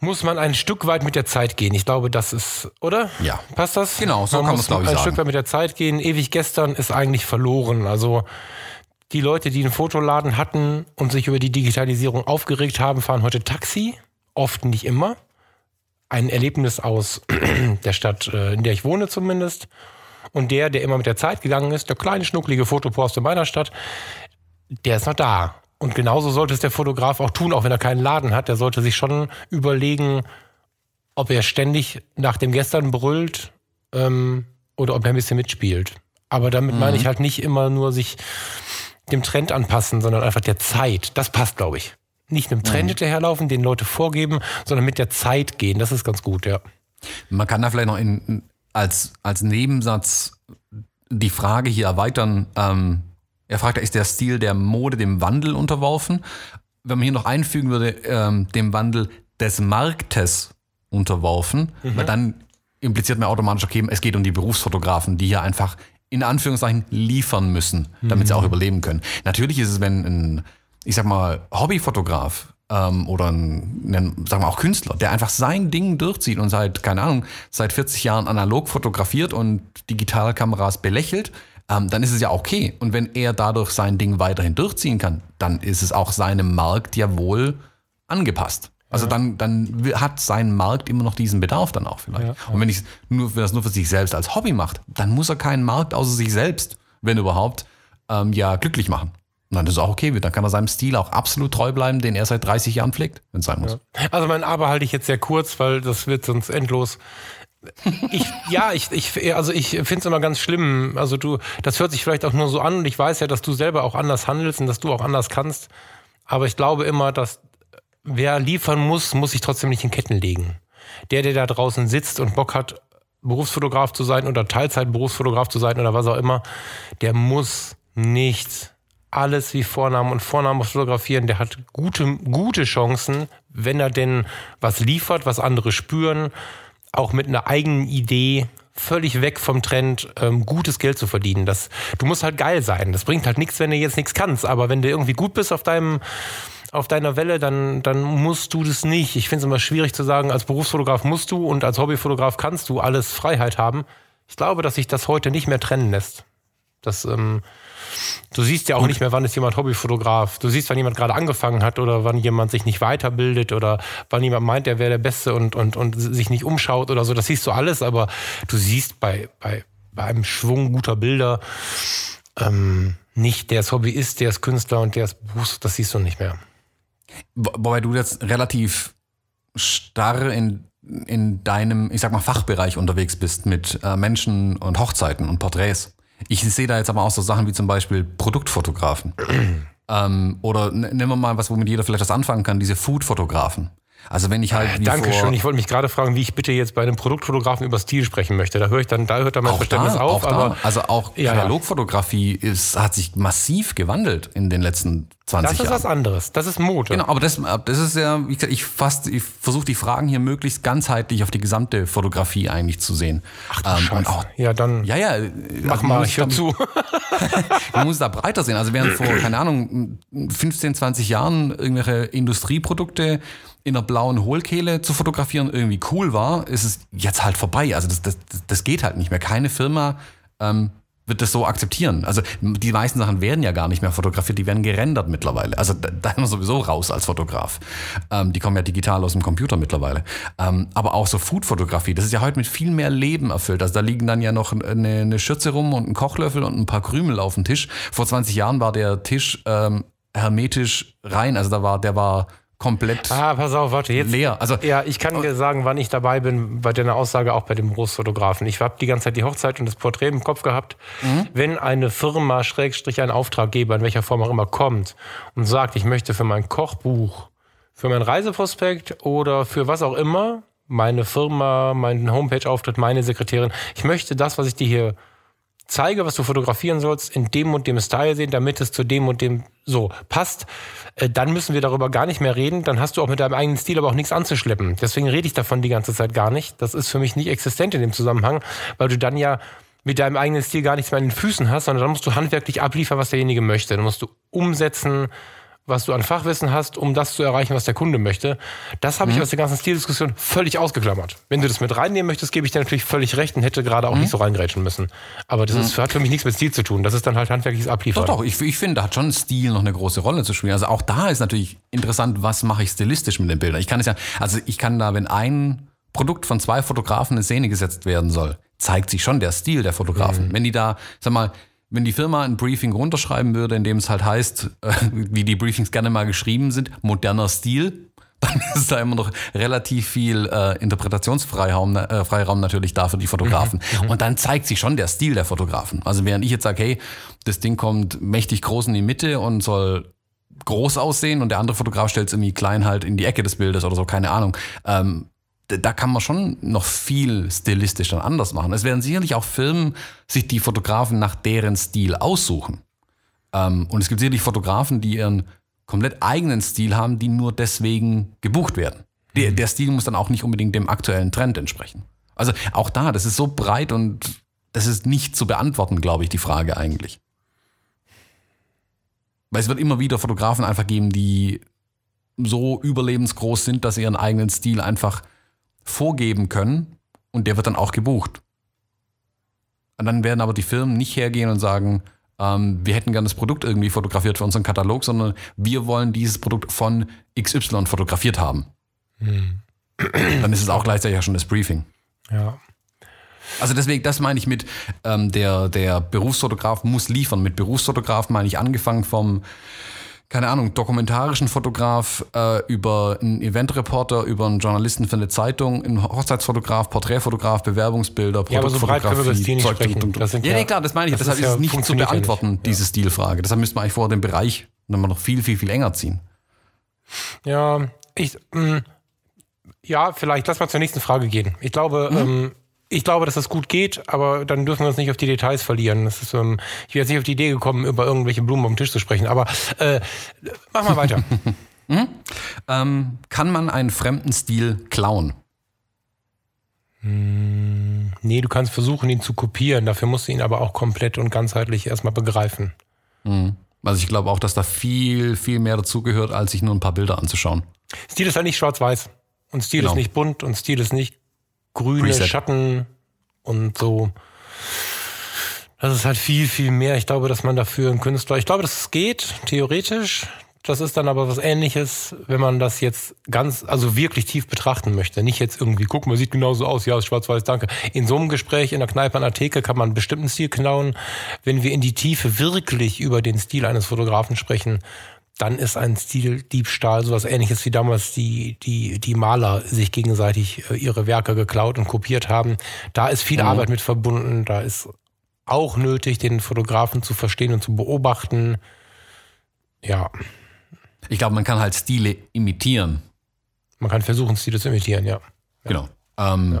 C: muss man ein Stück weit mit der Zeit gehen. Ich glaube, das ist, oder?
B: Ja.
C: Passt das?
B: Genau, so kann man es, glaub ich,
C: Ein
B: sagen.
C: Stück weit mit der Zeit gehen. Ewig gestern ist eigentlich verloren. Also die Leute, die einen Fotoladen hatten und sich über die Digitalisierung aufgeregt haben, fahren heute Taxi. Oft nicht immer. Ein Erlebnis aus [CLEARS THROAT] der Stadt, äh, in der ich wohne zumindest. Und der, der immer mit der Zeit gegangen ist, der kleine, schnucklige Fotopost in meiner Stadt, der ist noch da. Und genauso sollte es der Fotograf auch tun, auch wenn er keinen Laden hat. Der sollte sich schon überlegen, ob er ständig nach dem Gestern brüllt ähm, oder ob er ein bisschen mitspielt. Aber damit meine ich halt nicht immer nur sich dem Trend anpassen, sondern einfach der Zeit. Das passt, glaube ich. Nicht einem Trend hinterherlaufen, den Leute vorgeben, sondern mit der Zeit gehen. Das ist ganz gut, ja.
B: Man kann da vielleicht noch in, als, als Nebensatz die Frage hier erweitern. Ähm, er fragt, ist der Stil der Mode dem Wandel unterworfen? Wenn man hier noch einfügen würde, ähm, dem Wandel des Marktes unterworfen, weil dann impliziert man automatisch, okay, es geht um die Berufsfotografen, die hier einfach in Anführungszeichen liefern müssen, damit sie auch überleben können. Natürlich ist es, wenn ein, ich sag mal, Hobbyfotograf ähm, oder ein, ein, sagen wir auch Künstler, der einfach sein Ding durchzieht und seit, keine Ahnung, seit 40 Jahren analog fotografiert und Digitalkameras belächelt, ähm, dann ist es ja okay. Und wenn er dadurch sein Ding weiterhin durchziehen kann, dann ist es auch seinem Markt ja wohl angepasst. Also dann, dann hat sein Markt immer noch diesen Bedarf dann auch vielleicht. Und wenn ich nur, wenn das nur für sich selbst als Hobby macht, dann muss er keinen Markt außer sich selbst, wenn überhaupt, ähm, ja glücklich machen. Und dann ist es auch okay, dann kann er seinem Stil auch absolut treu bleiben, den er seit 30 Jahren pflegt, wenn es sein muss.
C: Also mein Aber halte ich jetzt sehr kurz, weil das wird sonst endlos. Ich, ja, ich, ich, also ich finde es immer ganz schlimm. Also du, das hört sich vielleicht auch nur so an und ich weiß ja, dass du selber auch anders handelst und dass du auch anders kannst. Aber ich glaube immer, dass wer liefern muss, muss sich trotzdem nicht in Ketten legen. Der, der da draußen sitzt und Bock hat, Berufsfotograf zu sein oder Teilzeit-Berufsfotograf zu sein oder was auch immer, der muss nicht alles wie Vornamen und Vornamen fotografieren. Der hat gute, gute Chancen, wenn er denn was liefert, was andere spüren, auch mit einer eigenen Idee völlig weg vom Trend, ähm, gutes Geld zu verdienen. Das, du musst halt geil sein. Das bringt halt nichts, wenn du jetzt nichts kannst. Aber wenn du irgendwie gut bist auf deinem auf deiner Welle, dann, dann musst du das nicht. Ich finde es immer schwierig zu sagen, als Berufsfotograf musst du und als Hobbyfotograf kannst du alles Freiheit haben. Ich glaube, dass sich das heute nicht mehr trennen lässt. Das, ähm, du siehst ja auch nicht mehr, wann ist jemand Hobbyfotograf. Du siehst, wann jemand gerade angefangen hat oder wann jemand sich nicht weiterbildet oder wann jemand meint, er wäre der Beste und, und, und sich nicht umschaut oder so. Das siehst du alles, aber du siehst bei, bei, bei einem Schwung guter Bilder ähm, nicht, der ist Hobbyist, der ist Künstler und der ist Berufs, das siehst du nicht mehr.
B: Wo- Wobei du jetzt relativ starr in, in deinem, ich sag mal, Fachbereich unterwegs bist mit äh, Menschen und Hochzeiten und Porträts. Ich sehe da jetzt aber auch so Sachen wie zum Beispiel Produktfotografen. [CLEARS THROAT] ähm, oder nehmen wir mal was, womit jeder vielleicht was anfangen kann, diese Food-Fotografen. Also wenn ich halt wie vor,
C: Dankeschön. Ich wollte mich gerade fragen, wie ich bitte jetzt bei einem Produktfotografen über Stil sprechen möchte. Da höre ich dann, da hört dann mein
B: auch
C: Verständnis
B: da,
C: auf.
B: auch
C: aber
B: da. Also auch
C: Ja.
B: Katalogfotografie ist, hat sich massiv gewandelt in den letzten 20
C: das ist
B: Jahren.
C: was anderes. Das ist Mode.
B: Genau, aber das, das ist ja, wie gesagt, ich fast, ich versuche die Fragen hier möglichst ganzheitlich auf die gesamte Fotografie eigentlich zu sehen. Ach,
C: Ach, Scheiße.
B: auch,
C: ja, dann
B: ja, ja.
C: mach
B: also
C: mal, ich
B: muss
C: zu. [LAUGHS]
B: Man muss da breiter sehen. Also während vor, keine Ahnung, 15, 20 Jahren irgendwelche Industrieprodukte in einer blauen Hohlkehle zu fotografieren irgendwie cool war, ist es jetzt halt vorbei. Also das, das, das geht halt nicht mehr. Keine Firma ähm, wird das so akzeptieren. Also die meisten Sachen werden ja gar nicht mehr fotografiert, die werden gerendert mittlerweile. Also da, da ist man sowieso raus als Fotograf. Ähm, die kommen ja digital aus dem Computer mittlerweile. Ähm, aber auch so Foodfotografie, das ist ja heute mit viel mehr Leben erfüllt. Also da liegen dann ja noch eine, eine Schürze rum und ein Kochlöffel und ein paar Krümel auf dem Tisch. Vor 20 Jahren war der Tisch ähm, hermetisch rein. Also da war, der war komplett
C: Ah, pass auf, warte, jetzt.
B: leer. Also
C: Ja, ich kann dir sagen, wann ich dabei bin bei deiner Aussage, auch bei dem Berufsfotografen. Ich habe die ganze Zeit die Hochzeit und das Porträt im Kopf gehabt. Wenn eine Firma, Schrägstrich ein Auftraggeber, in welcher Form auch immer, kommt und sagt, ich möchte für mein Kochbuch, für mein Reiseprospekt oder für was auch immer, meine Firma, meinen Homepage-Auftritt, meine Sekretärin, ich möchte das, was ich dir hier zeige, was du fotografieren sollst, in dem und dem Style sehen, damit es zu dem und dem so passt, äh, dann müssen wir darüber gar nicht mehr reden. Dann hast du auch mit deinem eigenen Stil aber auch nichts anzuschleppen. Deswegen rede ich davon die ganze Zeit gar nicht. Das ist für mich nicht existent in dem Zusammenhang, weil du dann ja mit deinem eigenen Stil gar nichts mehr an den Füßen hast, sondern dann musst du handwerklich abliefern, was derjenige möchte. Dann musst du umsetzen, was du an Fachwissen hast, um das zu erreichen, was der Kunde möchte. Das habe ich aus der ganzen Stildiskussion völlig ausgeklammert. Wenn du das mit reinnehmen möchtest, gebe ich dir natürlich völlig recht und hätte gerade auch nicht so reingrätschen müssen. Aber das ist, hat für mich nichts mit Stil zu tun. Das ist dann halt handwerkliches Abliefern.
B: Doch, doch, ich, ich finde, da hat schon Stil noch eine große Rolle zu spielen. Also auch da ist natürlich interessant, was mache ich stilistisch mit den Bildern. Ich kann es ja, also ich kann da, wenn ein Produkt von zwei Fotografen in Szene gesetzt werden soll, zeigt sich schon der Stil der Fotografen. Wenn die da, sag mal, wenn die Firma ein Briefing runterschreiben würde, in dem es halt heißt, äh, wie die Briefings gerne mal geschrieben sind, moderner Stil, [LAUGHS] dann ist da immer noch relativ viel äh, Interpretationsfreiraum äh, Freiraum natürlich da für die Fotografen. Und dann zeigt sich schon der Stil der Fotografen. Also während ich jetzt sage, hey, das Ding kommt mächtig groß in die Mitte und soll groß aussehen und der andere Fotograf stellt es irgendwie klein halt in die Ecke des Bildes oder so, keine Ahnung. Ähm, da kann man schon noch viel stilistisch dann anders machen. Es werden sicherlich auch Firmen sich die Fotografen nach deren Stil aussuchen. Ähm, und es gibt sicherlich Fotografen, die ihren komplett eigenen Stil haben, die nur deswegen gebucht werden. Der, der Stil muss dann auch nicht unbedingt dem aktuellen Trend entsprechen. Also auch da, das ist so breit und das ist nicht zu beantworten, glaube ich, die Frage eigentlich. Weil es wird immer wieder Fotografen einfach geben, die so überlebensgroß sind, dass sie ihren eigenen Stil einfach vorgeben können und der wird dann auch gebucht. Und dann werden aber die Firmen nicht hergehen und sagen, ähm, wir hätten gerne das Produkt irgendwie fotografiert für unseren Katalog, sondern wir wollen dieses Produkt von XY fotografiert haben. Dann ist es auch gleichzeitig ja schon das Briefing.
C: Ja.
B: Also deswegen, das meine ich mit, ähm, der, der Berufsfotograf muss liefern. Mit Berufsfotograf meine ich angefangen vom, keine Ahnung, dokumentarischen Fotograf äh, über einen Eventreporter, über einen Journalisten für eine Zeitung, einen Hochzeitsfotograf, Porträtfotograf, Bewerbungsbilder,
C: Ja, aber so breit können wir
B: Produktfotografie,
C: Stil nicht sprechen. Das
B: ja,
C: ja-
B: nee, klar, das meine ich.
C: das
B: Deshalb
C: ist
B: ist,
C: ja-
B: es nicht zu
C: ja nicht.
B: beantworten, diese Stilfrage. Deshalb müsste man eigentlich vor den Bereich nochmal noch viel, viel, viel enger ziehen.
C: Ja, ich, mh, ja, vielleicht lass mal zur nächsten Frage gehen. Ich glaube, ähm, ich glaube, dass das gut geht, aber dann dürfen wir uns nicht auf die Details verlieren. Ist, ähm, ich wäre jetzt nicht auf die Idee gekommen, über irgendwelche Blumen am Tisch zu sprechen, aber äh, mach mal weiter. [LAUGHS]
B: Ähm, kann man einen fremden Stil klauen?
C: nee, du kannst versuchen, ihn zu kopieren. Dafür musst du ihn aber auch komplett und ganzheitlich erstmal begreifen.
B: Also ich glaube auch, dass da viel, viel mehr dazugehört, als sich nur ein paar Bilder anzuschauen.
C: Stil ist halt nicht schwarz-weiß. Und Stil
B: Genau.
C: ist nicht bunt und Stil ist nicht grüne
B: Preset.
C: Schatten und so. Das ist halt viel, viel mehr. Ich glaube, dass man dafür einen Künstler, ich glaube, dass es geht, theoretisch. Das ist dann aber was ähnliches, wenn man das jetzt ganz, also wirklich tief betrachten möchte. Nicht jetzt irgendwie, guck mal, sieht genauso aus, ja, ist schwarz-weiß, danke. In so einem Gespräch in der Kneipe an der Theke kann man einen bestimmten Stil klauen. Wenn wir in die Tiefe wirklich über den Stil eines Fotografen sprechen, dann ist ein Stildiebstahl sowas ähnliches wie damals die, die, die Maler sich gegenseitig äh, ihre Werke geklaut und kopiert haben. Da ist viel Arbeit mit verbunden. Da ist auch nötig, den Fotografen zu verstehen und zu beobachten. Ja,
B: Ich glaube, man kann halt Stile imitieren.
C: man kann versuchen, Stile zu imitieren, ja.
B: Genau. Ähm,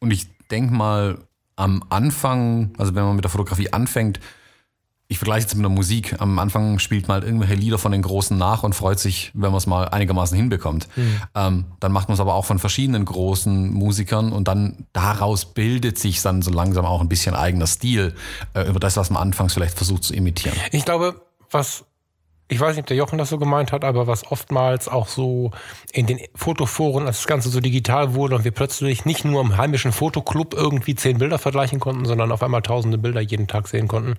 B: Und ich denke mal, am Anfang, also wenn man mit der Fotografie anfängt, ich vergleiche jetzt mit der Musik. Am Anfang spielt man halt irgendwelche Lieder von den Großen nach und freut sich, wenn man es mal einigermaßen hinbekommt. Ähm, dann macht man es aber auch von verschiedenen großen Musikern und dann daraus bildet sich dann so langsam auch ein bisschen eigener Stil äh, über das, was man anfangs vielleicht versucht zu imitieren.
C: Ich glaube, was ich weiß nicht, ob der Jochen das so gemeint hat, aber was oftmals auch so in den Fotoforen, als das Ganze so digital wurde und wir plötzlich nicht nur im heimischen Fotoclub irgendwie zehn Bilder vergleichen konnten, sondern auf einmal tausende Bilder jeden Tag sehen konnten.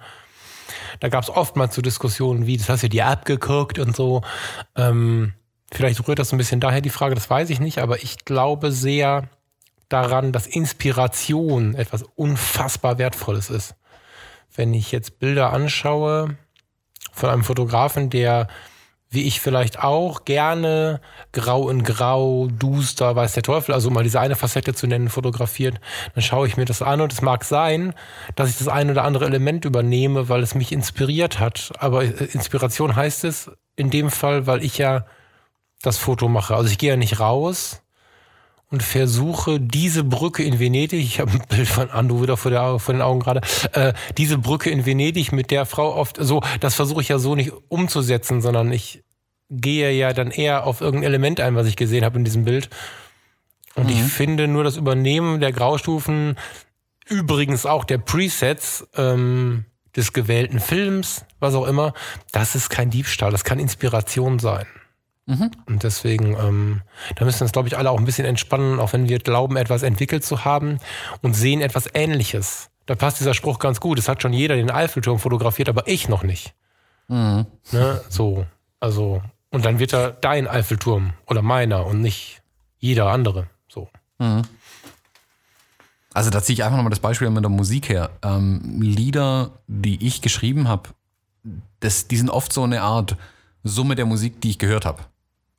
C: Da gab es oftmals so Diskussionen wie, das hast du dir abgeguckt und so. Ähm, vielleicht rührt das ein bisschen daher die Frage, das weiß ich nicht, aber ich glaube sehr daran, dass Inspiration etwas unfassbar Wertvolles ist. Wenn ich jetzt Bilder anschaue, von einem Fotografen, der wie ich vielleicht auch gerne grau in grau, duster, weiß der Teufel, also mal diese eine Facette zu nennen, fotografiert, dann schaue ich mir das an und es mag sein, dass ich das ein oder andere Element übernehme, weil es mich inspiriert hat. Aber äh, Inspiration heißt es in dem Fall, weil ich ja das Foto mache. Also ich gehe ja nicht raus, und versuche diese Brücke in Venedig, ich habe ein Bild von Ando wieder vor, der, vor den Augen gerade, äh, diese Brücke in Venedig mit der Frau oft, so, das versuche ich ja so nicht umzusetzen, sondern ich gehe ja dann eher auf irgendein Element ein, was ich gesehen habe in diesem Bild. Und mhm. ich finde nur das Übernehmen der Graustufen, übrigens auch der Presets, ähm, des gewählten Films, was auch immer, das ist kein Diebstahl, das kann Inspiration sein. Mhm. Und deswegen, ähm, da müssen wir uns, glaube ich, alle auch ein bisschen entspannen, auch wenn wir glauben, etwas entwickelt zu haben und sehen etwas Ähnliches. Da passt dieser Spruch ganz gut. Es hat schon jeder den Eiffelturm fotografiert, aber ich noch nicht. Mhm. Ne? So, also, und dann wird er dein Eiffelturm oder meiner und nicht jeder andere. So. Mhm.
B: Also da ziehe ich einfach nochmal das Beispiel mit der Musik her. Ähm, Lieder, die ich geschrieben habe, die sind oft so eine Art Summe der Musik, die ich gehört habe.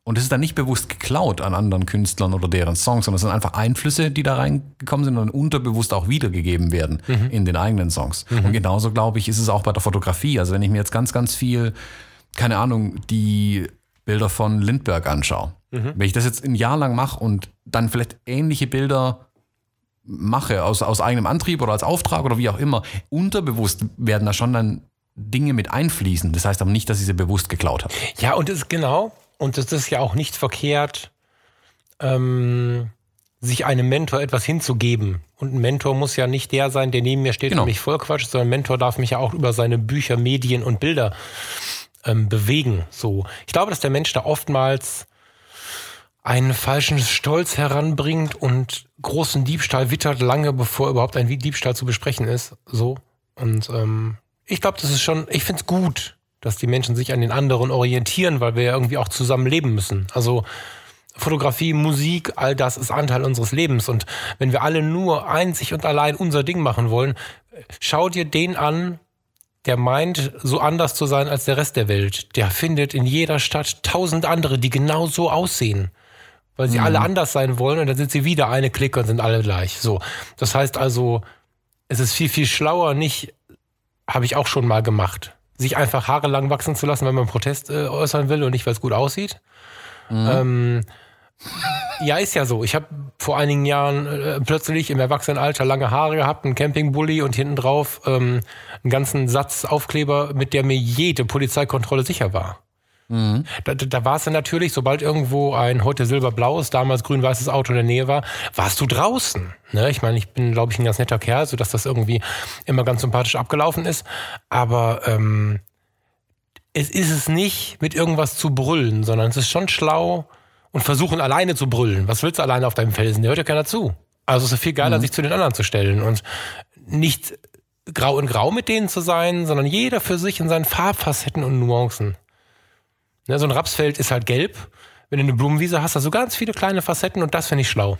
B: Und es ist dann nicht bewusst geklaut an anderen Künstlern oder deren Songs, sondern es sind einfach Einflüsse, die da reingekommen sind und unterbewusst auch wiedergegeben werden mhm. in den eigenen Songs. Mhm. Und genauso, glaube ich, ist es auch bei der Fotografie. Also wenn ich mir jetzt ganz, ganz viel, keine Ahnung, die Bilder von Lindbergh anschaue, mhm. wenn ich das jetzt ein Jahr lang mache und dann vielleicht ähnliche Bilder mache aus, aus eigenem Antrieb oder als Auftrag oder wie auch immer, unterbewusst werden da schon dann Dinge mit einfließen. Das heißt aber nicht, dass ich sie bewusst geklaut habe.
C: Ja, und das ist genau, und es ist ja auch nicht verkehrt, ähm, sich einem Mentor etwas hinzugeben. Und ein Mentor muss ja nicht der sein, der neben mir steht genau. und mich vollquatscht, sondern ein Mentor darf mich ja auch über seine Bücher, Medien und Bilder ähm, bewegen. So. Ich glaube, dass der Mensch da oftmals einen falschen Stolz heranbringt und großen Diebstahl wittert, lange bevor überhaupt ein Diebstahl zu besprechen ist. So. Und ähm, ich glaube, das ist schon, ich finde es gut, dass die Menschen sich an den anderen orientieren, weil wir ja irgendwie auch zusammen leben müssen. Also Fotografie, Musik, all das ist Anteil unseres Lebens. Und wenn wir alle nur einzig und allein unser Ding machen wollen, schau dir den an, der meint, so anders zu sein als der Rest der Welt. Der findet in jeder Stadt tausend andere, die genau so aussehen. Weil sie mhm. alle anders sein wollen und dann sind sie wieder eine Clique und sind alle gleich. So. Das heißt also, es ist viel, viel schlauer, nicht, habe ich auch schon mal gemacht sich einfach Haare lang wachsen zu lassen, wenn man Protest äh, äußern will und nicht, weil es gut aussieht. Mhm. Ähm, ja, ist ja so. Ich habe vor einigen Jahren äh, plötzlich im Erwachsenenalter lange Haare gehabt, einen Campingbully und hinten drauf ähm, einen ganzen Satz Aufkleber, mit der mir jede Polizeikontrolle sicher war. Mhm. Da, da war es dann natürlich, sobald irgendwo ein heute silberblaues, damals grün-weißes Auto in der Nähe war, warst du draußen. Ne? Ich meine, ich bin, glaube ich, ein ganz netter Kerl, sodass das irgendwie immer ganz sympathisch abgelaufen ist. Aber ähm, es ist es nicht, mit irgendwas zu brüllen, sondern es ist schon schlau und versuchen alleine zu brüllen. Was willst du alleine auf deinem Felsen? Der hört ja keiner zu. Also es ist viel geiler, mhm. sich zu den anderen zu stellen und nicht grau in grau mit denen zu sein, sondern jeder für sich in seinen Farbfacetten und Nuancen. Ne, so ein Rapsfeld ist halt gelb. Wenn du eine Blumenwiese hast, hast du ganz viele kleine Facetten und das finde ich schlau.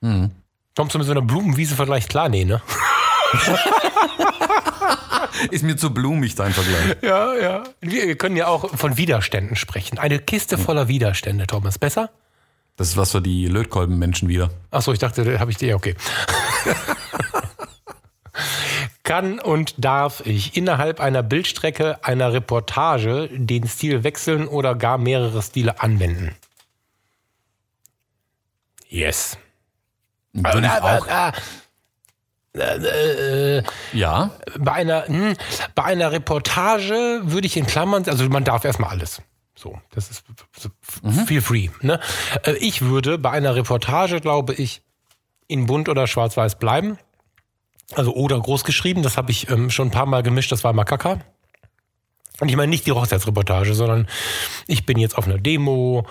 C: Mhm. Kommst du mit so einer Blumenwiese Vergleich klar? Nee, ne? [LAUGHS]
B: ist mir zu blumig dein Vergleich.
C: Ja, ja. Wir können ja auch von Widerständen sprechen. Eine Kiste voller Widerstände, Thomas. Besser?
B: Das ist was für die Lötkolbenmenschen wieder.
C: Achso, ich dachte, habe ich dir, okay. [LAUGHS] kann und darf ich innerhalb einer Bildstrecke einer Reportage den Stil wechseln oder gar mehrere Stile anwenden? Yes.
B: Würde ich auch.
C: Äh, ja. Bei einer, hm, bei einer Reportage würde ich in Klammern, also man darf erstmal alles. So, das ist mhm. feel free. Ne? Äh, ich würde bei einer Reportage, glaube ich, in bunt oder schwarz-weiß bleiben. Also oder groß geschrieben, das habe ich ähm, schon ein paar Mal gemischt, das war Makaka. Und ich meine nicht die Hochzeitsreportage, sondern ich bin jetzt auf einer Demo,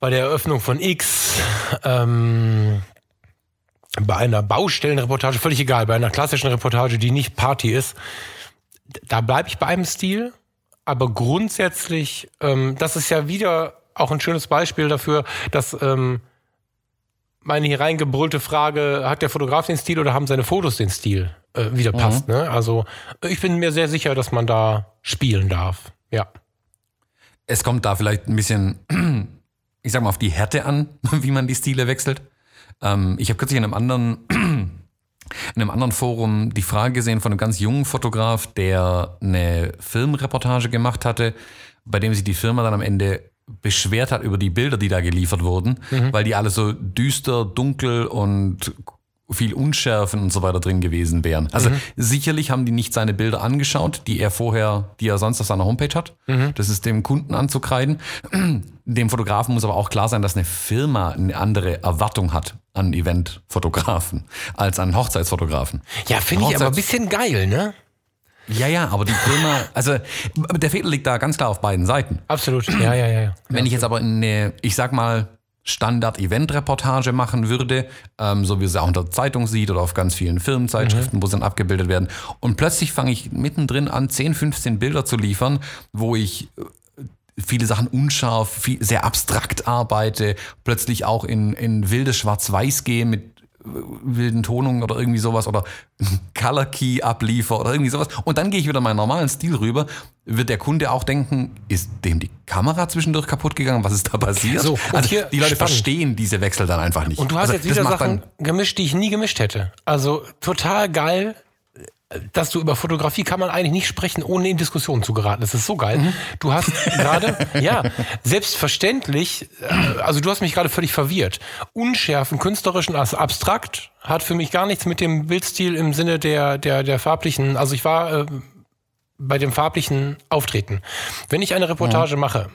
C: bei der Eröffnung von X, ähm, bei einer Baustellenreportage, völlig egal, bei einer klassischen Reportage, die nicht Party ist, da bleibe ich bei einem Stil, aber grundsätzlich, ähm, das ist ja wieder auch ein schönes Beispiel dafür, dass ähm, meine hier reingebrüllte Frage, hat der Fotograf den Stil oder haben seine Fotos den Stil, äh, wieder passt. Ne? Also ich bin mir sehr sicher, dass man da spielen darf. Ja.
B: Es kommt da vielleicht ein bisschen, [CLEARS THROAT] ich sag mal, auf die Härte an, [LAUGHS] wie man die Stile wechselt. Ähm, ich habe kürzlich in einem anderen [CLEARS THROAT] in einem anderen Forum die Frage gesehen von einem ganz jungen Fotograf, der eine Filmreportage gemacht hatte, bei dem sich die Firma dann am Ende beschwert hat über die Bilder, die da geliefert wurden, weil die alle so düster, dunkel und viel Unschärfen und so weiter drin gewesen wären. Also sicherlich haben die nicht seine Bilder angeschaut, die er vorher, die er sonst auf seiner Homepage hat. Das ist dem Kunden anzukreiden. Dem Fotografen muss aber auch klar sein, dass eine Firma eine andere Erwartung hat an Eventfotografen als an Hochzeitsfotografen.
C: Ja, finde ich aber ein bisschen geil, ne?
B: Ja, ja, aber die Firma, [LAUGHS] also der Fehler liegt da ganz klar auf beiden Seiten.
C: Absolut. Ja, ja, ja. ja.
B: Wenn ich jetzt aber eine, ich sag mal, Standard-Event-Reportage machen würde, ähm, so wie es auch in der Zeitung sieht oder auf ganz vielen Firmenzeitschriften, wo sie dann abgebildet werden. Und plötzlich fange ich mittendrin an, 10, 15 Bilder zu liefern, wo ich äh, viele Sachen unscharf, viel, sehr abstrakt arbeite, plötzlich auch in, in wildes Schwarz-Weiß gehe mit wilden Tonungen oder irgendwie sowas oder [LAUGHS] Color Key abliefer oder irgendwie sowas. Und dann gehe ich wieder meinen normalen Stil rüber. Wird der Kunde auch denken, ist dem die Kamera zwischendurch kaputt gegangen? Was ist da passiert?
C: So,
B: also
C: hier
B: die Leute
C: spannend.
B: verstehen diese Wechsel dann einfach nicht.
C: Und du hast
B: also
C: jetzt wieder Sachen gemischt, die ich nie gemischt hätte. Also total geil, dass du über Fotografie kann man eigentlich nicht sprechen, ohne in Diskussionen zu geraten. Das ist so geil.
B: Mhm.
C: Du hast gerade, [LAUGHS] ja, selbstverständlich, äh, also du hast mich gerade völlig verwirrt. Unschärfen, künstlerischen, also abstrakt, hat für mich gar nichts mit dem Bildstil im Sinne der, der, der farblichen, also ich war äh, bei dem farblichen Auftreten. Wenn ich eine Reportage mache,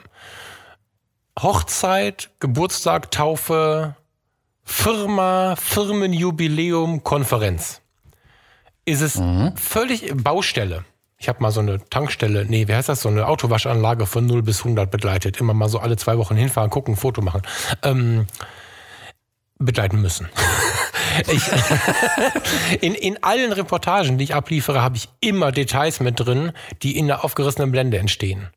C: Hochzeit, Geburtstag, Taufe, Firma, Firmenjubiläum, Konferenz. Ist es völlig Baustelle. Ich habe mal so eine Tankstelle, nee, wie heißt das, so eine Autowaschanlage von 0 bis 100 begleitet. Immer mal so alle zwei Wochen hinfahren, gucken, Foto machen. Ähm, begleiten müssen. [LAUGHS] ich, [LAUGHS] in, in allen Reportagen, die ich abliefere, habe ich immer Details mit drin, die in der aufgerissenen Blende entstehen.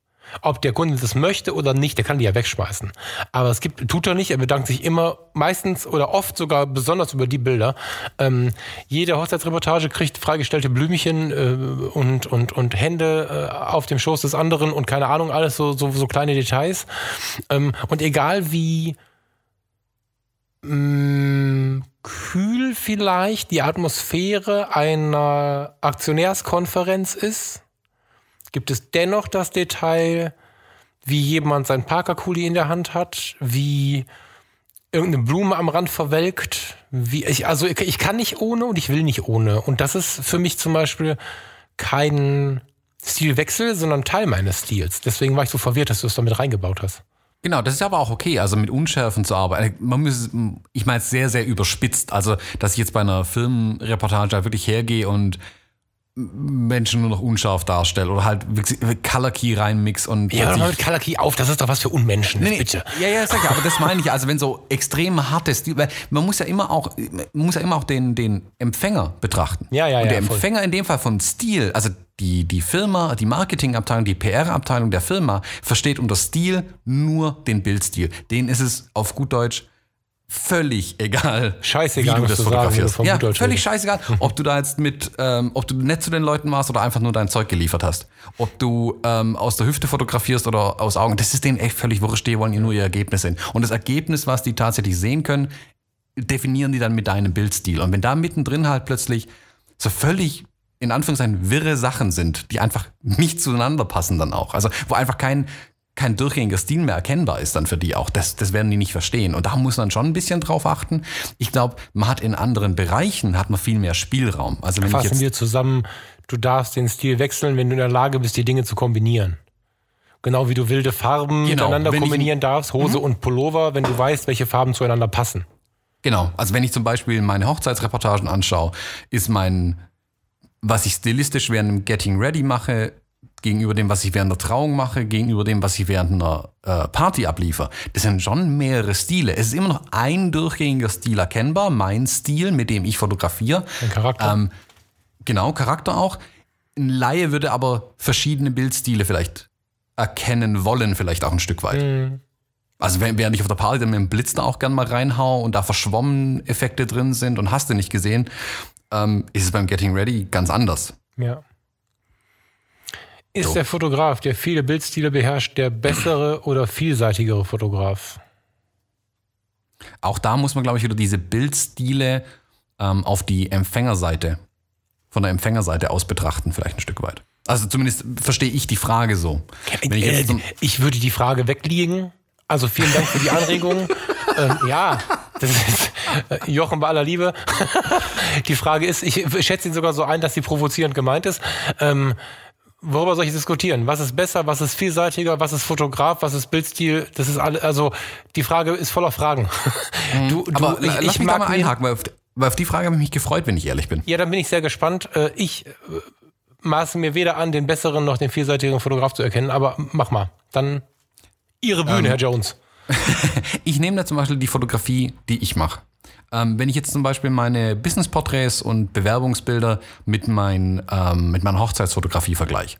C: Ob der Kunde das möchte oder nicht, der kann die ja wegschmeißen. Aber es gibt, tut er nicht, er bedankt sich immer, meistens oder oft sogar besonders über die Bilder. Ähm, jede Hochzeitsreportage kriegt freigestellte Blümchen äh, und, und, und Hände äh, auf dem Schoß des anderen und keine Ahnung, alles so, so, so kleine Details. Ähm, und egal wie mh, kühl vielleicht die Atmosphäre einer Aktionärskonferenz ist, gibt es dennoch das Detail, wie jemand sein Parker-Kuli in der Hand hat, wie irgendeine Blume am Rand verwelkt. Wie ich, also ich, ich kann nicht ohne und ich will nicht ohne. Und das ist für mich zum Beispiel kein Stilwechsel, sondern Teil meines Stils. Deswegen war ich so verwirrt, dass du es damit reingebaut hast.
B: Genau, das ist aber auch okay, also mit Unschärfen zu arbeiten. Man muss, ich meine es sehr, sehr überspitzt. Also, dass ich jetzt bei einer Filmreportage halt wirklich hergehe und Menschen nur noch unscharf darstelle oder halt Color Key reinmix und
C: Ja,
B: plötzlich-
C: mit Color Key auf, das ist doch was für Unmenschen,
B: Nee,
C: bitte.
B: Ja, ja, sag ja, aber das meine ich. Also wenn so extrem hartes Stil, weil man muss ja immer auch, man muss ja immer auch den, den Empfänger betrachten.
C: Ja, ja,
B: Und der
C: voll.
B: Empfänger in dem Fall von Stil, also die, die Firma, die Marketingabteilung, die PR-Abteilung der Firma versteht unter Stil nur den Bildstil. Den ist es auf gut Deutsch völlig egal,
C: Scheißegal,
B: wie du das
C: du sagen,
B: fotografierst.
C: vom
B: ja, völlig scheißegal, ob du da jetzt mit, ähm, ob du nett zu den Leuten warst oder einfach nur dein Zeug geliefert hast. Ob du ähm, aus der Hüfte fotografierst oder aus Augen, das ist denen echt völlig wurscht, die wollen nur ihr Ergebnis sehen. Und das Ergebnis, was die tatsächlich sehen können, definieren die dann mit deinem Bildstil. Und wenn da mittendrin halt plötzlich so völlig in Anführungszeichen wirre Sachen sind, die einfach nicht zueinander passen dann auch. Also wo einfach kein, kein durchgängiger Stil mehr erkennbar ist dann für die auch. Das, das werden die nicht verstehen. Und da muss man schon ein bisschen drauf achten. Ich glaube, man hat in anderen Bereichen hat man viel mehr Spielraum. Also wenn ich
C: Fassen
B: jetzt,
C: wir zusammen, du darfst den Stil wechseln, wenn du in der Lage bist, die Dinge zu kombinieren. Genau wie du wilde Farben
B: Genau,
C: miteinander
B: wenn ich-
C: kombinieren darfst, Hose und Pullover, wenn du weißt, welche Farben zueinander passen.
B: Genau, also wenn ich zum Beispiel meine Hochzeitsreportagen anschaue, ist mein, was ich stilistisch während dem Getting Ready mache, gegenüber dem, was ich während der Trauung mache, gegenüber dem, was ich während einer äh, Party abliefer. Das sind schon mehrere Stile. Es ist immer noch ein durchgängiger Stil erkennbar, mein Stil, mit dem ich fotografiere.
C: Ein Charakter.
B: Ähm, genau, Charakter auch. Ein Laie würde aber verschiedene Bildstile vielleicht erkennen wollen, vielleicht auch ein Stück weit. Also wenn- während ich auf der Party dann mit dem Blitz da auch gern mal reinhau und da verschwommen Effekte drin sind und hast du nicht gesehen, ähm, ist es beim Getting Ready ganz anders.
C: Ja. Ist
B: So.
C: der Fotograf, der viele Bildstile beherrscht, der bessere oder vielseitigere Fotograf?
B: Auch da muss man, glaube ich, wieder diese Bildstile ähm, auf die Empfängerseite, von der Empfängerseite aus betrachten, vielleicht ein Stück weit. Also zumindest verstehe ich die Frage so. Wenn ich jetzt so,
C: Äh, ich würde die Frage weglegen. Also vielen Dank für die Anregung. [LAUGHS] ähm, ja, das ist äh, Jochen bei aller Liebe. [LAUGHS] die Frage ist, ich schätze ihn sogar so ein, dass sie provozierend gemeint ist. Ähm, worüber soll ich diskutieren? Was ist besser? Was ist vielseitiger? Was ist Fotograf? Was ist Bildstil? Das ist alle, also die Frage ist voller Fragen. Du, [LAUGHS] du,
B: aber la- lass mich da mal einhaken, weil auf, weil auf die Frage habe ich mich gefreut, wenn ich ehrlich bin.
C: Ja, dann bin ich sehr gespannt. Äh, Ich äh, maße mir weder an, den besseren noch den vielseitigen Fotograf zu erkennen, aber mach mal. Dann Ihre Bühne, Herr Jones. [LAUGHS]
B: Ich nehme da zum Beispiel die Fotografie, die ich mache. Ähm, wenn ich jetzt zum Beispiel meine Business-Porträts und Bewerbungsbilder mit, mein, ähm, mit meiner Hochzeitsfotografie vergleiche.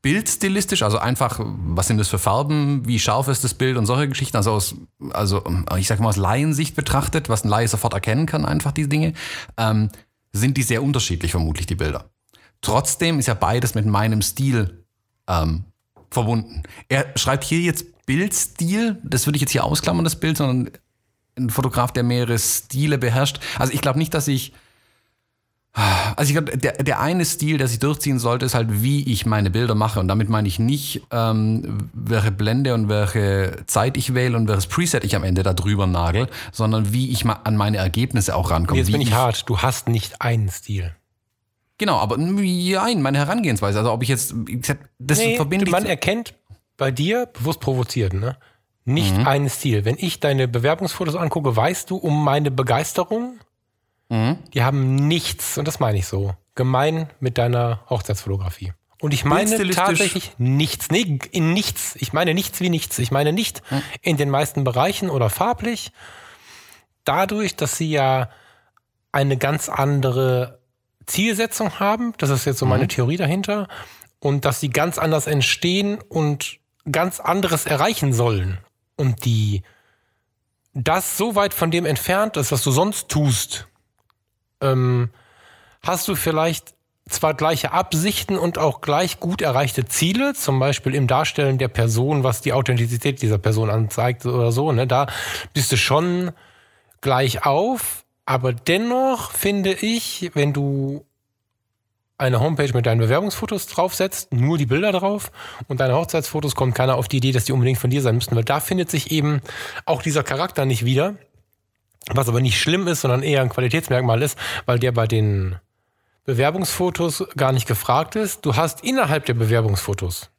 B: Bildstilistisch, also einfach, was sind das für Farben, wie scharf ist das Bild und solche Geschichten, also aus, also ich sag mal aus Laiensicht betrachtet, was ein Laie sofort erkennen kann, einfach diese Dinge, ähm, sind die sehr unterschiedlich vermutlich, die Bilder. Trotzdem ist ja beides mit meinem Stil ähm, verbunden. Er schreibt hier jetzt Bildstil, das würde ich jetzt hier ausklammern, das Bild, sondern ein Fotograf, der mehrere Stile beherrscht. Also ich glaube nicht, dass ich. Also ich glaube, der, der eine Stil, der sich durchziehen sollte, ist halt, wie ich meine Bilder mache. Und damit meine ich nicht, ähm, welche Blende und welche Zeit ich wähle und welches Preset ich am Ende da drüber nagel, sondern wie ich mal an meine Ergebnisse auch rankomme.
C: Jetzt bin ich hart. Du hast nicht einen Stil.
B: Genau, aber nein, meine Herangehensweise. Also ob ich jetzt, das verbinde ich.
C: man erkennt bei dir, bewusst provoziert, ne? Nicht
B: Mhm.
C: einen Stil. Wenn ich deine Bewerbungsfotos angucke, weißt du um meine Begeisterung?
B: Mhm.
C: Die haben nichts, und das meine ich so, gemein mit deiner Hochzeitsfotografie. Und ich meine tatsächlich nichts. Nee, in nichts. Ich meine nichts wie nichts. Ich meine nicht
B: Hm.
C: in den meisten Bereichen oder farblich. Dadurch, dass sie ja eine ganz andere Zielsetzung haben, das ist jetzt so meine Theorie dahinter, und dass sie ganz anders entstehen und ganz anderes erreichen sollen. Und die das so weit von dem entfernt ist, was du sonst tust, ähm, hast du vielleicht zwar gleiche Absichten und auch gleich gut erreichte Ziele, zum Beispiel im Darstellen der Person, was die Authentizität dieser Person anzeigt oder so, ne, da bist du schon gleich auf, aber dennoch finde ich, wenn du eine Homepage mit deinen Bewerbungsfotos draufsetzt, nur die Bilder drauf und deine Hochzeitsfotos kommt keiner auf die Idee, dass die unbedingt von dir sein müssten, weil da findet sich eben auch dieser Charakter nicht wieder, was aber nicht schlimm ist, sondern eher ein Qualitätsmerkmal ist, weil der bei den Bewerbungsfotos gar nicht gefragt ist. Du hast innerhalb der Bewerbungsfotos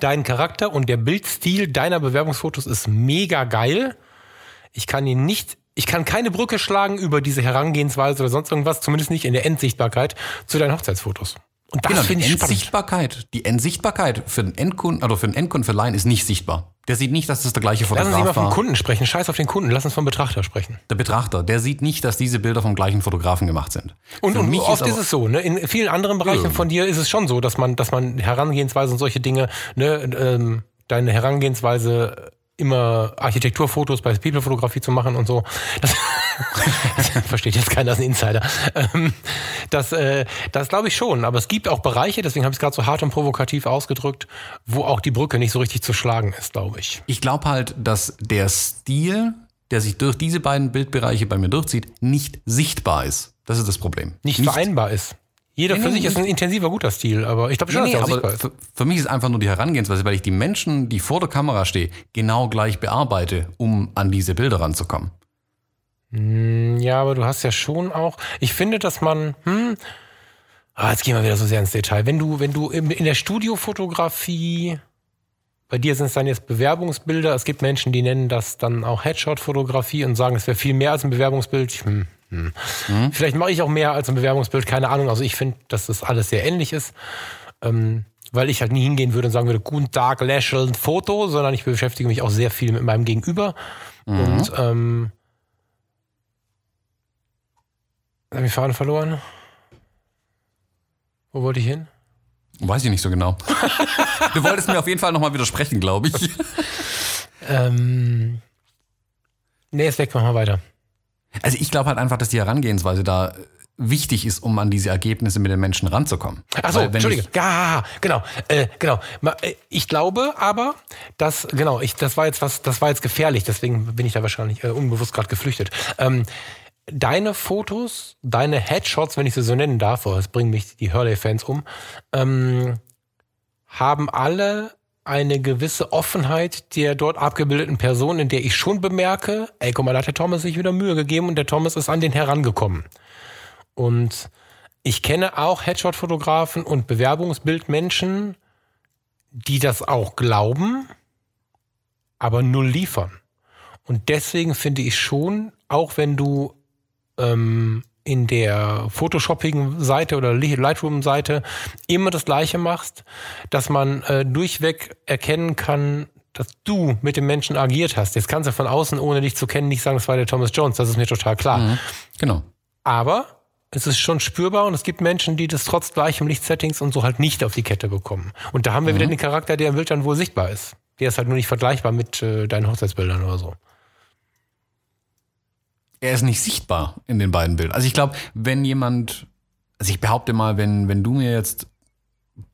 C: deinen Charakter und der Bildstil deiner Bewerbungsfotos ist mega geil. Ich kann ihn nicht, ich kann keine Brücke schlagen über diese Herangehensweise oder sonst irgendwas, zumindest nicht in der Endsichtbarkeit zu deinen Hochzeitsfotos. Und das
B: Genau, die
C: finde ich spannend.
B: Endsichtbarkeit, die Endsichtbarkeit für den Endkunden oder für den Endkunden für Laien ist nicht sichtbar. Der sieht nicht, dass das der gleiche
C: Lass uns nicht mal
B: Fotograf
C: vom
B: war.
C: Kunden sprechen. Scheiß auf den Kunden. Lass uns vom Betrachter sprechen.
B: Der Betrachter, der sieht nicht, dass diese Bilder vom gleichen Fotografen gemacht sind.
C: Und,
B: Für
C: und
B: mich
C: oft ist,
B: aber-
C: es so, ne? In vielen anderen Bereichen
B: Ja.
C: von dir ist es schon so, dass man, dass man Herangehensweise und solche Dinge, ne, ähm, deine Herangehensweise immer Architekturfotos bei People-Fotografie zu machen und so. Das, das [LAUGHS] versteht jetzt keiner, das ist ein Insider. Ähm, Das, äh, das glaube ich schon. Aber es gibt auch Bereiche, deswegen habe ich es gerade so hart und provokativ ausgedrückt, wo auch die Brücke nicht so richtig zu schlagen ist, glaube ich.
B: Ich glaube halt, dass der Stil, der sich durch diese beiden Bildbereiche bei mir durchzieht, nicht sichtbar ist. Das ist das Problem.
C: Nicht, vereinbar ist. Jeder
B: Nee,
C: für
B: nee,
C: sich ist ein intensiver, guter Stil, aber ich glaube schon,
B: Nee, nee,
C: dass auch
B: aber für, für mich ist einfach nur die Herangehensweise, weil ich die Menschen, die vor der Kamera stehen, genau gleich bearbeite, um an diese Bilder ranzukommen.
C: Ja, aber du hast ja schon auch. Ich finde, dass man. Hm, ah, jetzt gehen wir wieder so sehr ins Detail. Wenn du, wenn du in, in der Studiofotografie, bei dir sind es dann jetzt Bewerbungsbilder. Es gibt Menschen, die nennen das dann auch Headshot-Fotografie und sagen, es wäre viel mehr als ein Bewerbungsbild. Hm, hm. Vielleicht mache ich auch mehr als ein Bewerbungsbild, keine Ahnung. Also ich finde, dass das alles sehr ähnlich ist. Ähm, weil ich halt nie hingehen würde und sagen würde, guten Tag, lächeln, Foto, sondern ich beschäftige mich auch sehr viel mit meinem Gegenüber. Und ähm, habe ich Faden verloren? Wo wollte ich hin?
B: Weiß ich nicht so genau. [LAUGHS] du wolltest mir auf jeden Fall nochmal widersprechen, glaube ich.
C: Ähm, nee, ist weg, machen wir weiter.
B: Also ich glaube halt einfach, dass die Herangehensweise da wichtig ist, um an diese Ergebnisse mit den Menschen ranzukommen.
C: Ach so,
B: Weil wenn
C: Entschuldige. Ja, genau, äh, genau. Äh, Ich glaube aber, dass genau, ich das war jetzt was, das war jetzt gefährlich, deswegen bin ich da wahrscheinlich äh, unbewusst gerade geflüchtet. Ähm, deine Fotos, deine Headshots, wenn ich sie so nennen darf, oh, das bringen mich die Hurley-Fans um, ähm, haben alle eine gewisse Offenheit der dort abgebildeten Person, in der ich schon bemerke, ey, guck mal, da hat der Thomas sich wieder Mühe gegeben und der Thomas ist an den herangekommen. Und ich kenne auch Headshot-Fotografen und Bewerbungsbildmenschen, die das auch glauben, aber null liefern. Und deswegen finde ich schon, auch wenn du ähm, in der Photoshopping-Seite oder Lightroom-Seite immer das Gleiche machst, dass man äh, durchweg erkennen kann, dass du mit dem Menschen agiert hast. Jetzt kannst du von außen, ohne dich zu kennen, nicht sagen, das war der Thomas Jones. Das ist mir total klar.
B: Genau.
C: Aber es ist schon spürbar und es gibt Menschen, die das trotz gleichem Lichtsettings und so halt nicht auf die Kette bekommen. Und da haben wir wieder den Charakter, der im Bild dann wohl sichtbar ist. Der ist halt nur nicht vergleichbar mit äh, deinen Hochzeitsbildern oder so.
B: Er ist nicht sichtbar in den beiden Bildern. Also ich glaube, wenn jemand, also ich behaupte mal, wenn, wenn du mir jetzt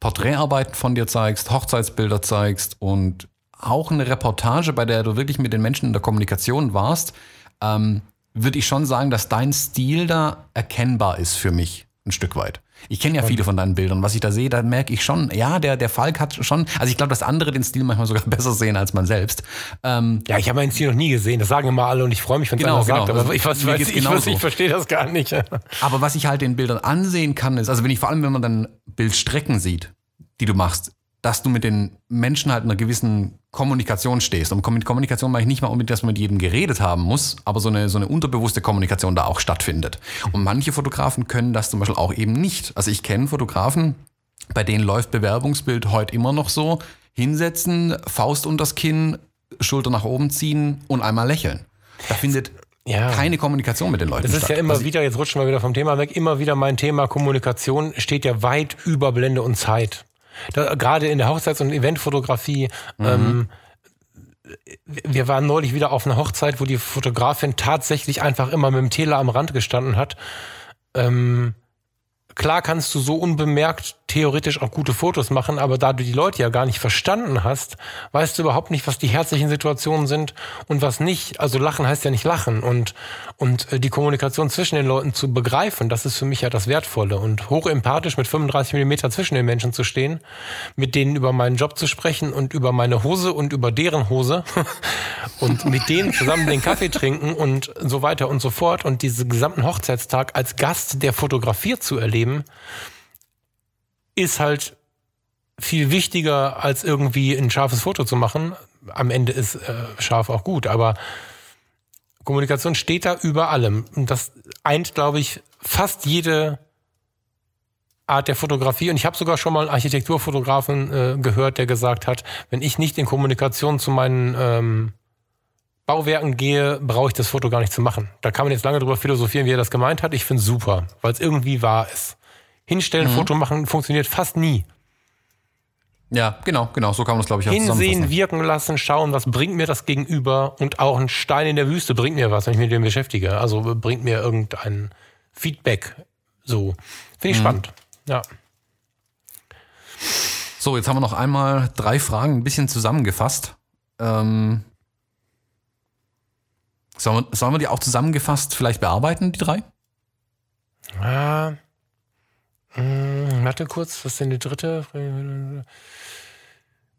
B: Porträtarbeiten von dir zeigst, Hochzeitsbilder zeigst und auch eine Reportage, bei der du wirklich mit den Menschen in der Kommunikation warst, ähm, würde ich schon sagen, dass dein Stil da erkennbar ist für mich ein Stück weit. Ich kenne ja viele von deinen Bildern. Was ich da sehe, da merke ich schon, ja, der, der Falk hat schon, also ich glaube, dass andere den Stil manchmal sogar [LAUGHS] besser sehen als man selbst. Ähm,
C: Ja, ich habe meinen Stil noch nie gesehen. Das sagen immer alle und ich freue mich, wenn es
B: Genau,
C: einer sagt.
B: genau.
C: Aber ich, was, weiß,
B: geht's
C: ich, ich,
B: genauso.
C: ich verstehe das gar nicht. [LAUGHS]
B: Aber was ich halt den Bildern ansehen kann, ist, also wenn ich vor allem, wenn man dann Bildstrecken sieht, die du machst, dass du mit den Menschen halt in einer gewissen Kommunikation stehst. Und mit Kommunikation meine ich nicht mal unbedingt, dass man mit jedem geredet haben muss, aber so eine, so eine unterbewusste Kommunikation da auch stattfindet. Und manche Fotografen können das zum Beispiel auch eben nicht. Also ich kenne Fotografen, bei denen läuft Bewerbungsbild heute immer noch so, hinsetzen, Faust unters Kinn, Schulter nach oben ziehen und einmal lächeln. Da findet
C: Ja.
B: keine Kommunikation mit den Leuten
C: Das ist
B: statt.
C: ja immer
B: Also
C: wieder, jetzt rutschen wir wieder vom Thema weg, immer wieder mein Thema Kommunikation steht ja weit über Blende und Zeit. Da, gerade in der Hochzeits- und Eventfotografie. Ähm, wir waren neulich wieder auf einer Hochzeit, wo die Fotografin tatsächlich einfach immer mit dem Tele am Rand gestanden hat. Ähm, klar kannst du so unbemerkt theoretisch auch gute Fotos machen, aber da du die Leute ja gar nicht verstanden hast, weißt du überhaupt nicht, was die herzlichen Situationen sind und was nicht. Also lachen heißt ja nicht lachen und, und äh, die Kommunikation zwischen den Leuten zu begreifen, das ist für mich ja das Wertvolle und hochempathisch mit 35 Millimeter zwischen den Menschen zu stehen, mit denen über meinen Job zu sprechen und über meine Hose und über deren Hose [LAUGHS] und mit denen zusammen den Kaffee trinken und so weiter und so fort und diesen gesamten Hochzeitstag als Gast der Fotografie zu erleben, ist halt viel wichtiger, als irgendwie ein scharfes Foto zu machen. Am Ende ist äh, scharf auch gut, aber Kommunikation steht da über allem. Und das eint, glaube ich, fast jede Art der Fotografie. Und ich habe sogar schon mal einen Architekturfotografen äh, gehört, der gesagt hat, wenn ich nicht in Kommunikation zu meinen ähm, Bauwerken gehe, brauche ich das Foto gar nicht zu machen. Da kann man jetzt lange drüber philosophieren, wie er das gemeint hat. Ich finde es super, weil es irgendwie wahr ist. Hinstellen, Foto machen funktioniert fast nie.
B: Ja, genau, genau, so kann man das, glaube ich, auch
C: Hinsehen, wirken lassen, schauen, was bringt mir das gegenüber und auch ein Stein in der Wüste bringt mir was, wenn ich mich mit dem beschäftige. Also bringt mir irgendein Feedback. So. Finde ich spannend. Ja.
B: So, jetzt haben wir noch einmal drei Fragen ein bisschen zusammengefasst. Ähm, sollen, wir, sollen wir die auch zusammengefasst vielleicht bearbeiten, die drei?
C: Ah, mh, warte kurz, was ist denn die dritte?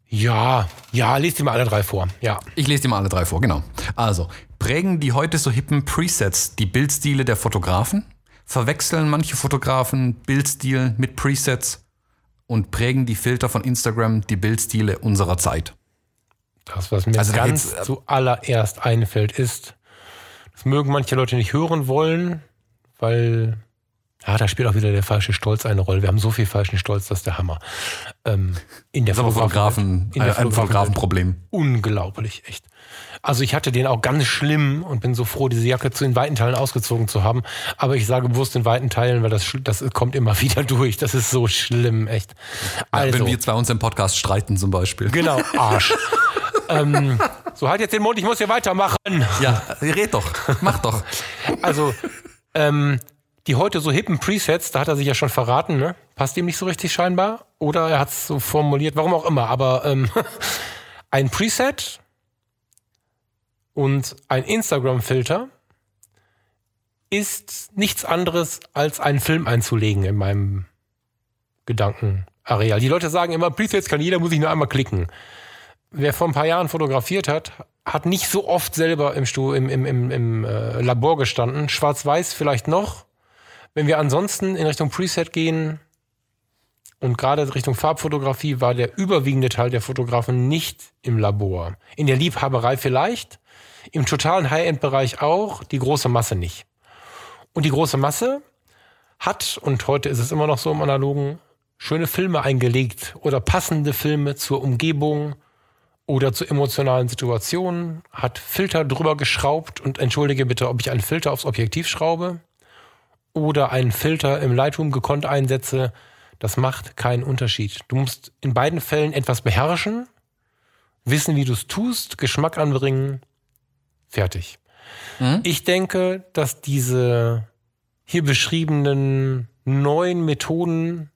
C: Ja, ja, lest die mal alle drei vor. Ja.
B: Ich lese dir mal alle drei vor, genau. Also, prägen die heute so hippen Presets die Bildstile der Fotografen? Verwechseln manche Fotografen Bildstil mit Presets? Und prägen die Filter von Instagram die Bildstile unserer Zeit?
C: Das, was mir
B: Also
C: ganz
B: geht's, äh,
C: zuallererst einfällt, ist, das mögen manche Leute nicht hören wollen, weil Ja, da spielt auch wieder der falsche Stolz eine Rolle. Wir haben so viel falschen Stolz, das ist der Hammer. Ähm, in der
B: Das ist aber Fotografen, ein, ein Fotografenproblem.
C: Unglaublich, echt. Also ich hatte den auch ganz schlimm und bin so froh, diese Jacke zu in weiten Teilen ausgezogen zu haben. Aber ich sage bewusst in weiten Teilen, weil das, das kommt immer [LAUGHS] wieder durch. Das ist so schlimm, echt. Also,
B: Wenn wir zwei uns im Podcast streiten zum Beispiel.
C: genau, [LAUGHS] Arsch. ähm, so, halt jetzt den Mund, ich muss hier weitermachen.
B: Ja, red doch, mach doch.
C: Also, ähm, die heute so hippen Presets, da hat er sich ja schon verraten, ne? Passt ihm nicht so richtig scheinbar. Oder er hat es so formuliert, warum auch immer. Aber ähm, [LAUGHS] ein Preset und ein Instagram-Filter ist nichts anderes als einen Film einzulegen in meinem Gedankenareal. Die Leute sagen immer, Presets kann jeder, muss ich nur einmal klicken. Wer vor ein paar Jahren fotografiert hat, hat nicht so oft selber im, Stu im, im, im, im äh, Labor gestanden. Schwarz-Weiß vielleicht noch. Wenn wir ansonsten in Richtung Preset gehen und gerade Richtung Farbfotografie war der überwiegende Teil der Fotografen nicht im Labor. In der Liebhaberei vielleicht, im totalen High-End-Bereich auch, die große Masse nicht. Und die große Masse hat, und heute ist es immer noch so im Analogen, schöne Filme eingelegt oder passende Filme zur Umgebung oder zu emotionalen Situationen, hat Filter drüber geschraubt und entschuldige bitte, ob ich einen Filter aufs Objektiv schraube oder einen Filter im Lightroom gekonnt einsetze, das macht keinen Unterschied. Du musst in beiden Fällen etwas beherrschen, wissen, wie du es tust, Geschmack anbringen, fertig. Ich denke, dass diese hier beschriebenen neuen Methoden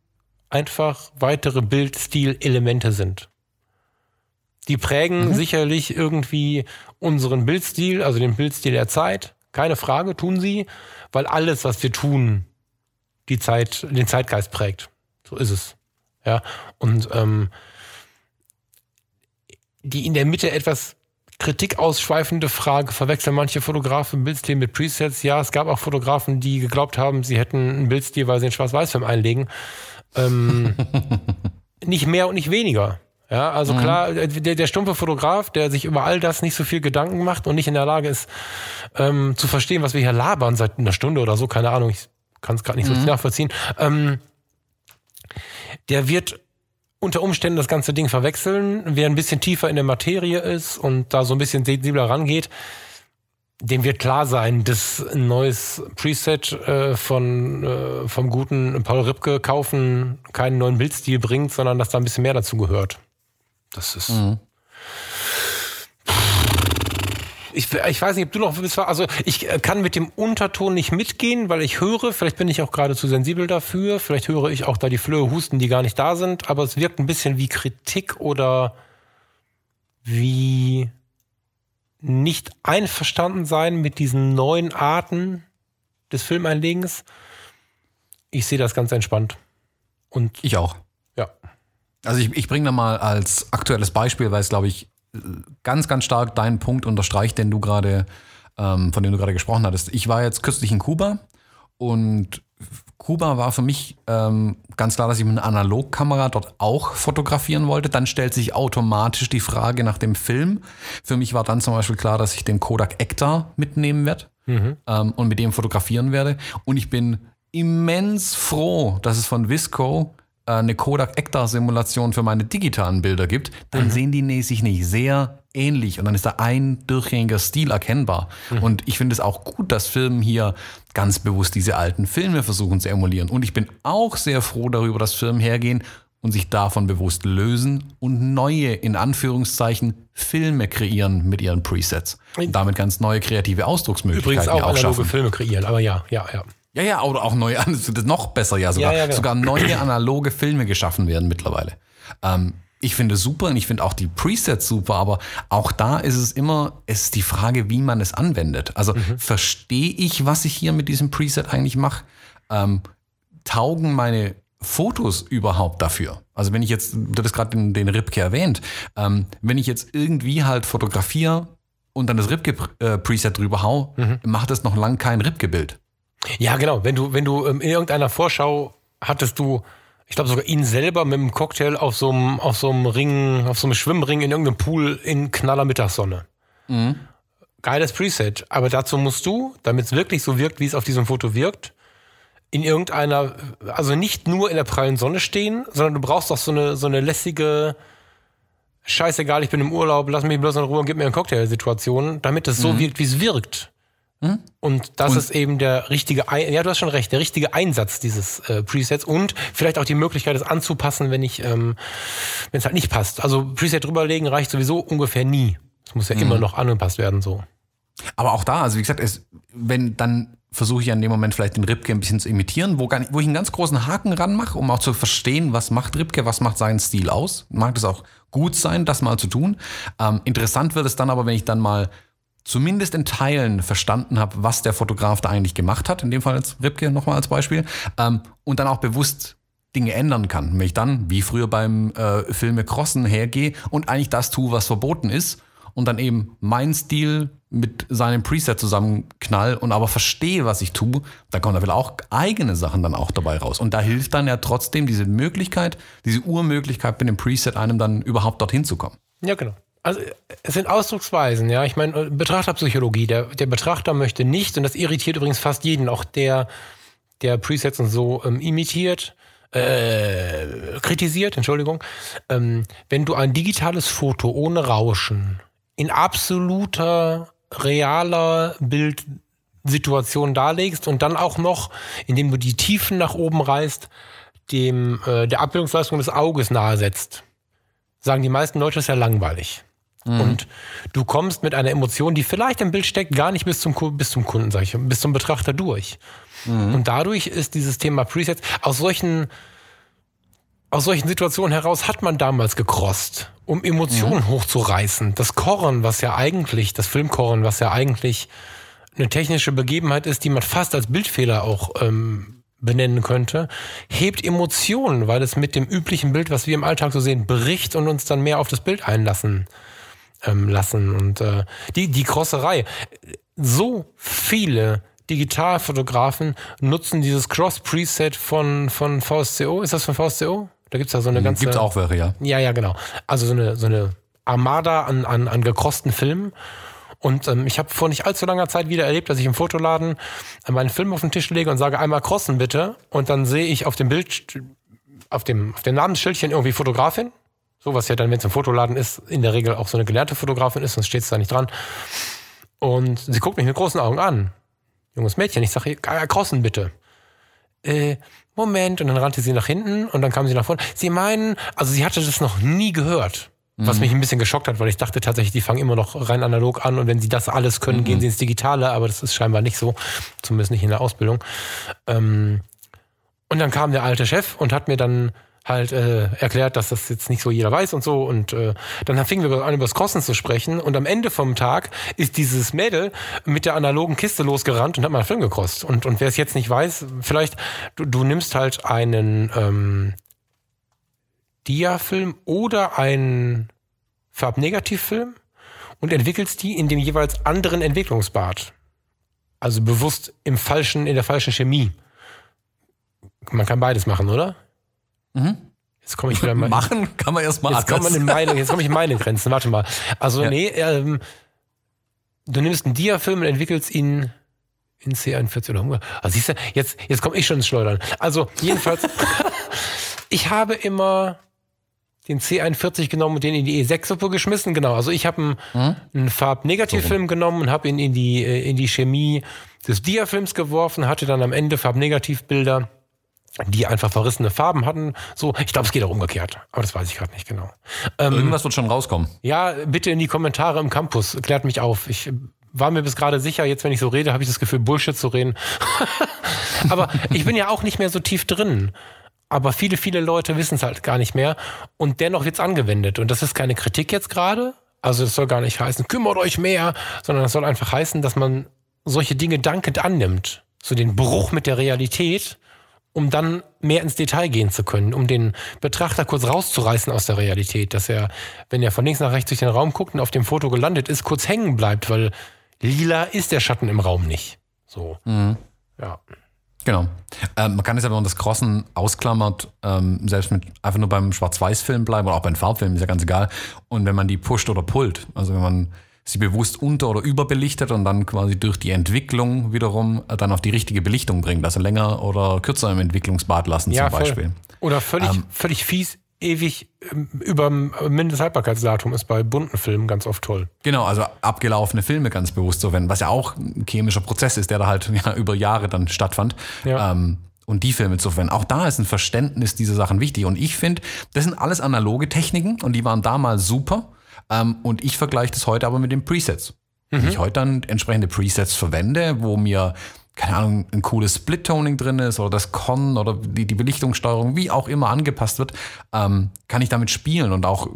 C: einfach weitere Bildstil-Elemente sind. Die prägen sicherlich irgendwie unseren Bildstil, also den Bildstil der Zeit. Keine Frage, tun sie, weil alles, was wir tun, die Zeit, den Zeitgeist prägt. So ist es. Ja. Und ähm, die in der Mitte etwas Kritik ausschweifende Frage, verwechseln manche Fotografen Bildstil mit Presets? Ja, es gab auch Fotografen, die geglaubt haben, sie hätten einen Bildstil, weil sie einen Schwarz-Weiß-Film einlegen. Ähm, [LAUGHS] nicht mehr und nicht weniger. Ja, also klar, der, der stumpfe Fotograf, der sich über all das nicht so viel Gedanken macht und nicht in der Lage ist, ähm, zu verstehen, was wir hier labern seit einer Stunde oder so, keine Ahnung, ich kann es gerade nicht so richtig nachvollziehen, ähm, der wird unter Umständen das ganze Ding verwechseln. Wer ein bisschen tiefer in der Materie ist und da so ein bisschen sensibler rangeht, dem wird klar sein, dass ein neues Preset äh, von äh, vom guten Paul Ripke kaufen keinen neuen Bildstil bringt, sondern dass da ein bisschen mehr dazu gehört. Das ist. Ich, ich weiß nicht, ob du noch bist. Also ich äh, kann mit dem Unterton nicht mitgehen, weil ich höre, vielleicht bin ich auch gerade zu sensibel dafür, vielleicht höre ich auch da die Flöhe husten, die gar nicht da sind, aber es wirkt ein bisschen wie Kritik oder wie nicht einverstanden sein mit diesen neuen Arten des Filmeinlegens. Ich sehe das ganz entspannt. Und
B: Ich auch.
C: ja.
B: Also ich, ich bringe da mal als aktuelles Beispiel, weil es, glaube ich, ganz, ganz stark deinen Punkt unterstreicht, den du gerade, ähm, von dem du gerade gesprochen hattest. Ich war jetzt kürzlich in Kuba und Kuba war für mich ähm, ganz klar, dass ich mit einer Analogkamera dort auch fotografieren wollte. Dann stellt sich automatisch die Frage nach dem Film. Für mich war dann zum Beispiel klar, dass ich den Kodak Ektar mitnehmen werde ähm, und mit dem fotografieren werde. Und ich bin immens froh, dass es von Visco eine Kodak Ektar-Simulation für meine digitalen Bilder gibt. Dann sehen die sich nicht sehr ähnlich und dann ist da ein durchgängiger Stil erkennbar. Und ich finde es auch gut, dass Filme hier ganz bewusst diese alten Filme versuchen zu emulieren. Und ich bin auch sehr froh darüber, dass Firmen hergehen und sich davon bewusst lösen und neue, in Anführungszeichen, Filme kreieren mit ihren Presets. Und damit ganz neue kreative Ausdrucksmöglichkeiten
C: Übrigens auch
B: auch
C: analoge
B: schaffen.
C: Filme kreieren, aber ja, ja, ja.
B: Ja, ja, oder auch neue, [LAUGHS] das ist noch besser, ja, sogar,
C: Ja, ja, genau.
B: sogar neue analoge Filme geschaffen werden mittlerweile. Ähm, ich finde es super und ich finde auch die Presets super, aber auch da ist es immer, es ist die Frage, wie man es anwendet. Also
C: Mhm.
B: verstehe ich, was ich hier mit diesem Preset eigentlich mache? Ähm, taugen meine Fotos überhaupt dafür? Also wenn ich jetzt, du hast gerade den, den Ripke erwähnt, ähm, wenn ich jetzt irgendwie halt fotografiere und dann das Ripke-Preset drüber hau,
C: Mhm.
B: macht das noch lang kein Ripke-Bild.
C: Ja, genau. Wenn du, wenn du ähm, in irgendeiner Vorschau hattest du, ich glaube sogar ihn selber mit einem Cocktail auf so einem, auf so einem Ring, auf so einem Schwimmring in irgendeinem Pool in knaller Mittagssonne. Geiles Preset. Aber dazu musst du, damit es wirklich so wirkt, wie es auf diesem Foto wirkt, in irgendeiner, also nicht nur in der prallen Sonne stehen, sondern du brauchst auch so eine, so eine lässige, scheißegal, ich bin im Urlaub, lass mich bloß in Ruhe und gib mir eine Cocktail-Situation, damit es so wirkt, wie es wirkt. Und das
B: Und-
C: ist eben der richtige, Ein ja, du hast schon recht, der richtige Einsatz dieses äh, Presets und vielleicht auch die Möglichkeit, es anzupassen, wenn ich, ähm, wenn es halt nicht passt. Also Preset drüberlegen reicht sowieso ungefähr nie. Es muss ja immer noch angepasst werden, so.
B: Aber auch da, also wie gesagt, es, wenn dann versuche ich an dem Moment vielleicht den Ripke ein bisschen zu imitieren, wo, nicht, wo ich einen ganz großen Haken ranmache, um auch zu verstehen, was macht Ripke, was macht seinen Stil aus. Mag das auch gut sein, das mal zu tun. Ähm, interessant wird es dann aber, wenn ich dann mal zumindest in Teilen verstanden habe, was der Fotograf da eigentlich gemacht hat, in dem Fall jetzt Ripke nochmal als Beispiel, ähm, und dann auch bewusst Dinge ändern kann. Wenn ich dann, wie früher beim äh, Filme Crossen, hergehe und eigentlich das tue, was verboten ist und dann eben mein Stil mit seinem Preset zusammenknall und aber verstehe, was ich tue, dann kommen da wieder auch eigene Sachen dann auch dabei raus. Und da hilft dann ja trotzdem diese Möglichkeit, diese Urmöglichkeit mit dem Preset einem dann überhaupt dorthin zu kommen.
C: Ja, genau. Also es sind Ausdrucksweisen, ja. Ich meine, äh, Betrachterpsychologie, der, der Betrachter möchte nicht, und das irritiert übrigens fast jeden, auch der, der Presets und so ähm, imitiert, äh, kritisiert, Entschuldigung, ähm, wenn du ein digitales Foto ohne Rauschen in absoluter, realer Bildsituation darlegst und dann auch noch, indem du die Tiefen nach oben reißt, dem äh, der Abbildungsleistung des Auges nahe setzt, sagen die meisten Leute, das ist ja langweilig. Und du kommst mit einer Emotion, die vielleicht im Bild steckt, gar nicht bis zum, bis zum Kunden, sag ich, bis zum Betrachter durch. Und dadurch ist dieses Thema Presets aus solchen, aus solchen Situationen heraus hat man damals gekrost, um Emotionen hochzureißen. Das Korren, was ja eigentlich, das Filmkorren, was ja eigentlich eine technische Begebenheit ist, die man fast als Bildfehler auch ähm, benennen könnte, hebt Emotionen, weil es mit dem üblichen Bild, was wir im Alltag so sehen, bricht und uns dann mehr auf das Bild einlassen ähm, lassen. Und äh, die, die Crosserei. So viele Digitalfotografen nutzen dieses Cross-Preset von, von VSCO. Ist das von VSCO? Da gibt's ja so eine ganze.
B: Gibt es auch welche, ja.
C: Ja, ja, genau. Also so eine, so eine Armada an, an, an gekrosten Filmen. Und ähm, ich habe vor nicht allzu langer Zeit wieder erlebt, dass ich im Fotoladen äh, meinen Film auf den Tisch lege und sage einmal crossen bitte. Und dann sehe ich auf dem Bild, auf dem, auf dem Namensschildchen irgendwie Fotografin. So was ja dann, wenn es im Fotoladen ist, in der Regel auch so eine gelernte Fotografin ist, sonst steht es da nicht dran. Und sie guckt mich mit großen Augen an. Junges Mädchen, ich sage, crossen bitte. Äh, Moment, und dann rannte sie nach hinten und dann kam sie nach vorne. Sie meinen, also sie hatte das noch nie gehört. Was mich ein bisschen geschockt hat, weil ich dachte tatsächlich, die fangen immer noch rein analog an und wenn sie das alles können, gehen sie ins Digitale, aber das ist scheinbar nicht so, zumindest nicht in der Ausbildung. Ähm, und dann kam der alte Chef und hat mir dann halt äh, erklärt, dass das jetzt nicht so jeder weiß und so. Und äh, dann fingen wir an, über das Kosten zu sprechen. Und am Ende vom Tag ist dieses Mädel mit der analogen Kiste losgerannt und hat mal einen Film gekostet. Und, und wer es jetzt nicht weiß, vielleicht, du, du nimmst halt einen ähm, Dia-Film oder einen Farbnegativfilm und entwickelst die in dem jeweils anderen Entwicklungsbad. Also bewusst im falschen, in der falschen Chemie. Man kann beides machen, oder? Jetzt komme ich wieder mal.
B: Machen kann man erstmal
C: Jetzt kommt man in meine, jetzt komme ich in meine Grenzen. Warte mal. Also
B: Ja.
C: nee, ähm, du nimmst einen Dia-Film und entwickelst ihn in C41 oder umge- also siehst du, jetzt, jetzt komme ich schon ins Schleudern. Also jedenfalls, [LAUGHS] ich habe immer den C41 genommen und den in die E6-Suppe geschmissen. Genau, also ich habe einen, einen Farbnegativfilm genommen und habe ihn in die, äh, in die Chemie des Dia-Films geworfen, hatte dann am Ende Farbnegativbilder die einfach verrissene Farben hatten. So, ich glaube, es geht auch umgekehrt, aber das weiß ich gerade nicht genau. Ähm,
B: Irgendwas wird schon rauskommen.
C: ja, bitte in die Kommentare im Campus, klärt mich auf. Ich war mir bis gerade sicher, jetzt wenn ich so rede, habe ich das Gefühl, Bullshit zu reden. [LAUGHS] aber ich bin ja auch nicht mehr so tief drin. Aber viele, viele Leute wissen es halt gar nicht mehr. Und dennoch wird's angewendet. Und das ist keine Kritik jetzt gerade. Also das soll gar nicht heißen, kümmert euch mehr, sondern das soll einfach heißen, dass man solche Dinge dankend annimmt. So den Bruch mit der Realität, um dann mehr ins Detail gehen zu können, um den Betrachter kurz rauszureißen aus der Realität, dass er, wenn er von links nach rechts durch den Raum guckt und auf dem Foto gelandet ist, kurz hängen bleibt, weil lila ist der Schatten im Raum nicht. So. Ja.
B: Genau. Ähm, man kann es aber, wenn man das Crossen ausklammert, ähm, selbst mit einfach nur beim Schwarz-Weiß-Film bleiben oder auch beim Farbfilm, ist ja ganz egal. Und wenn man die pusht oder pullt, also wenn man sie bewusst unter- oder überbelichtet und dann quasi durch die Entwicklung wiederum äh, dann auf die richtige Belichtung bringt. Also länger oder kürzer im Entwicklungsbad lassen
C: Ja,
B: zum
C: voll.
B: Beispiel.
C: Oder völlig,
B: Ähm,
C: völlig fies, ewig ähm, über Mindesthaltbarkeitsdatum ist bei bunten Filmen ganz oft toll.
B: Genau, also abgelaufene Filme ganz bewusst zu verwenden, was ja auch ein chemischer Prozess ist, der da halt [LAUGHS] ja, über Jahre dann stattfand.
C: Ja.
B: Ähm, und die Filme zu verwenden. Auch da ist ein Verständnis dieser Sachen wichtig. Und ich finde, das sind alles analoge Techniken und die waren damals super. Ähm, und ich vergleiche das heute aber mit den Presets. Wenn ich heute dann entsprechende Presets verwende, wo mir, keine Ahnung, ein cooles Split-Toning drin ist oder das Con oder die, die Belichtungssteuerung, wie auch immer angepasst wird, ähm, kann ich damit spielen und auch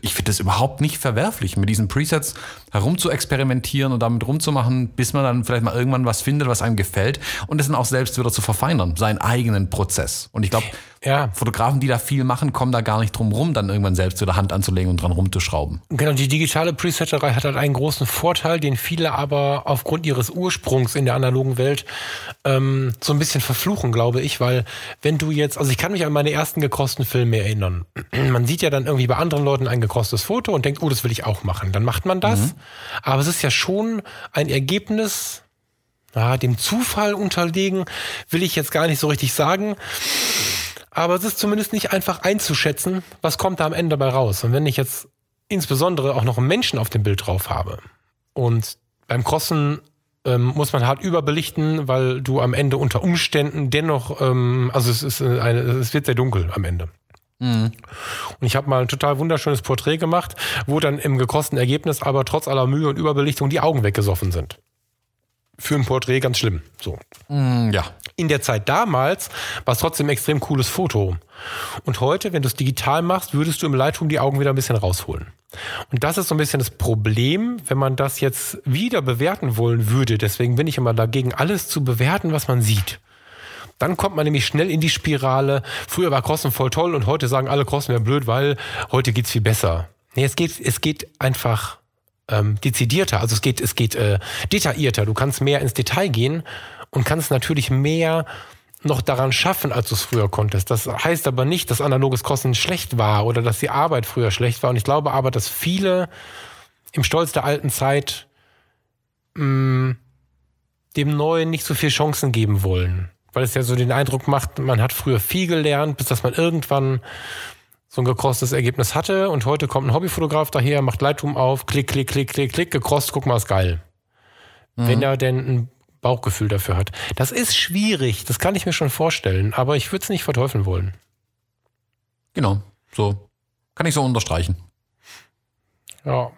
B: ich finde das überhaupt nicht verwerflich, mit diesen Presets herum zu experimentieren und damit rumzumachen, bis man dann vielleicht mal irgendwann was findet, was einem gefällt und das dann auch selbst wieder zu verfeinern, seinen eigenen Prozess. Und ich glaube,
C: Ja.
B: Fotografen, die da viel machen, kommen da gar nicht drum rum, dann irgendwann selbst wieder Hand anzulegen und dran rumzuschrauben.
C: Genau, die digitale Presetterei hat halt einen großen Vorteil, den viele aber aufgrund ihres Ursprungs in der analogen Welt ähm, so ein bisschen verfluchen, glaube ich, weil wenn du jetzt, also ich kann mich an meine ersten gekrosten Filme erinnern. [CLEARS THROAT] Man sieht ja dann irgendwie bei anderen Leuten ein gekrostes Foto und denkt, oh, das will ich auch machen. Dann macht man das. Aber es ist ja schon ein Ergebnis, ja, dem Zufall unterlegen, will ich jetzt gar nicht so richtig sagen. Aber es ist zumindest nicht einfach einzuschätzen, was kommt da am Ende dabei raus. Und wenn ich jetzt insbesondere auch noch einen Menschen auf dem Bild drauf habe und beim Crossen ähm, muss man hart überbelichten, weil du am Ende unter Umständen dennoch, ähm, also es ist äh, eine, es wird sehr dunkel am Ende. Und ich habe mal ein total wunderschönes Porträt gemacht, wo dann im gekosteten Ergebnis aber trotz aller Mühe und Überbelichtung die Augen weggesoffen sind. Für ein Porträt ganz schlimm. So.
B: Mm, ja.
C: In der Zeit damals war es trotzdem ein extrem cooles Foto. Und heute, wenn du es digital machst, würdest du im Lightroom die Augen wieder ein bisschen rausholen. Und das ist so ein bisschen das Problem, wenn man das jetzt wieder bewerten wollen würde. Deswegen bin ich immer dagegen, alles zu bewerten, was man sieht. Dann kommt man nämlich schnell in die Spirale. Früher war Crossen voll toll und heute sagen alle Crossen wäre blöd, weil heute geht's viel besser. Nee, es geht, es geht einfach ähm, dezidierter, also es geht, es geht äh, detaillierter. Du kannst mehr ins Detail gehen und kannst natürlich mehr noch daran schaffen, als du es früher konntest. Das heißt aber nicht, dass analoges Crossen schlecht war oder dass die Arbeit früher schlecht war. Und ich glaube aber, dass viele im Stolz der alten Zeit mh, dem Neuen nicht so viel Chancen geben wollen. Weil es ja so den Eindruck macht, man hat früher viel gelernt, bis dass man irgendwann so ein gekrostes Ergebnis hatte und heute kommt ein Hobbyfotograf daher, macht Lightroom auf, klick, klick, klick, klick, klick, gekrost, guck mal, ist geil. Wenn er denn ein Bauchgefühl dafür hat. Das ist schwierig, das kann ich mir schon vorstellen, aber ich würde es nicht verteufeln wollen.
B: Genau. So. Kann ich so unterstreichen.
C: Ja.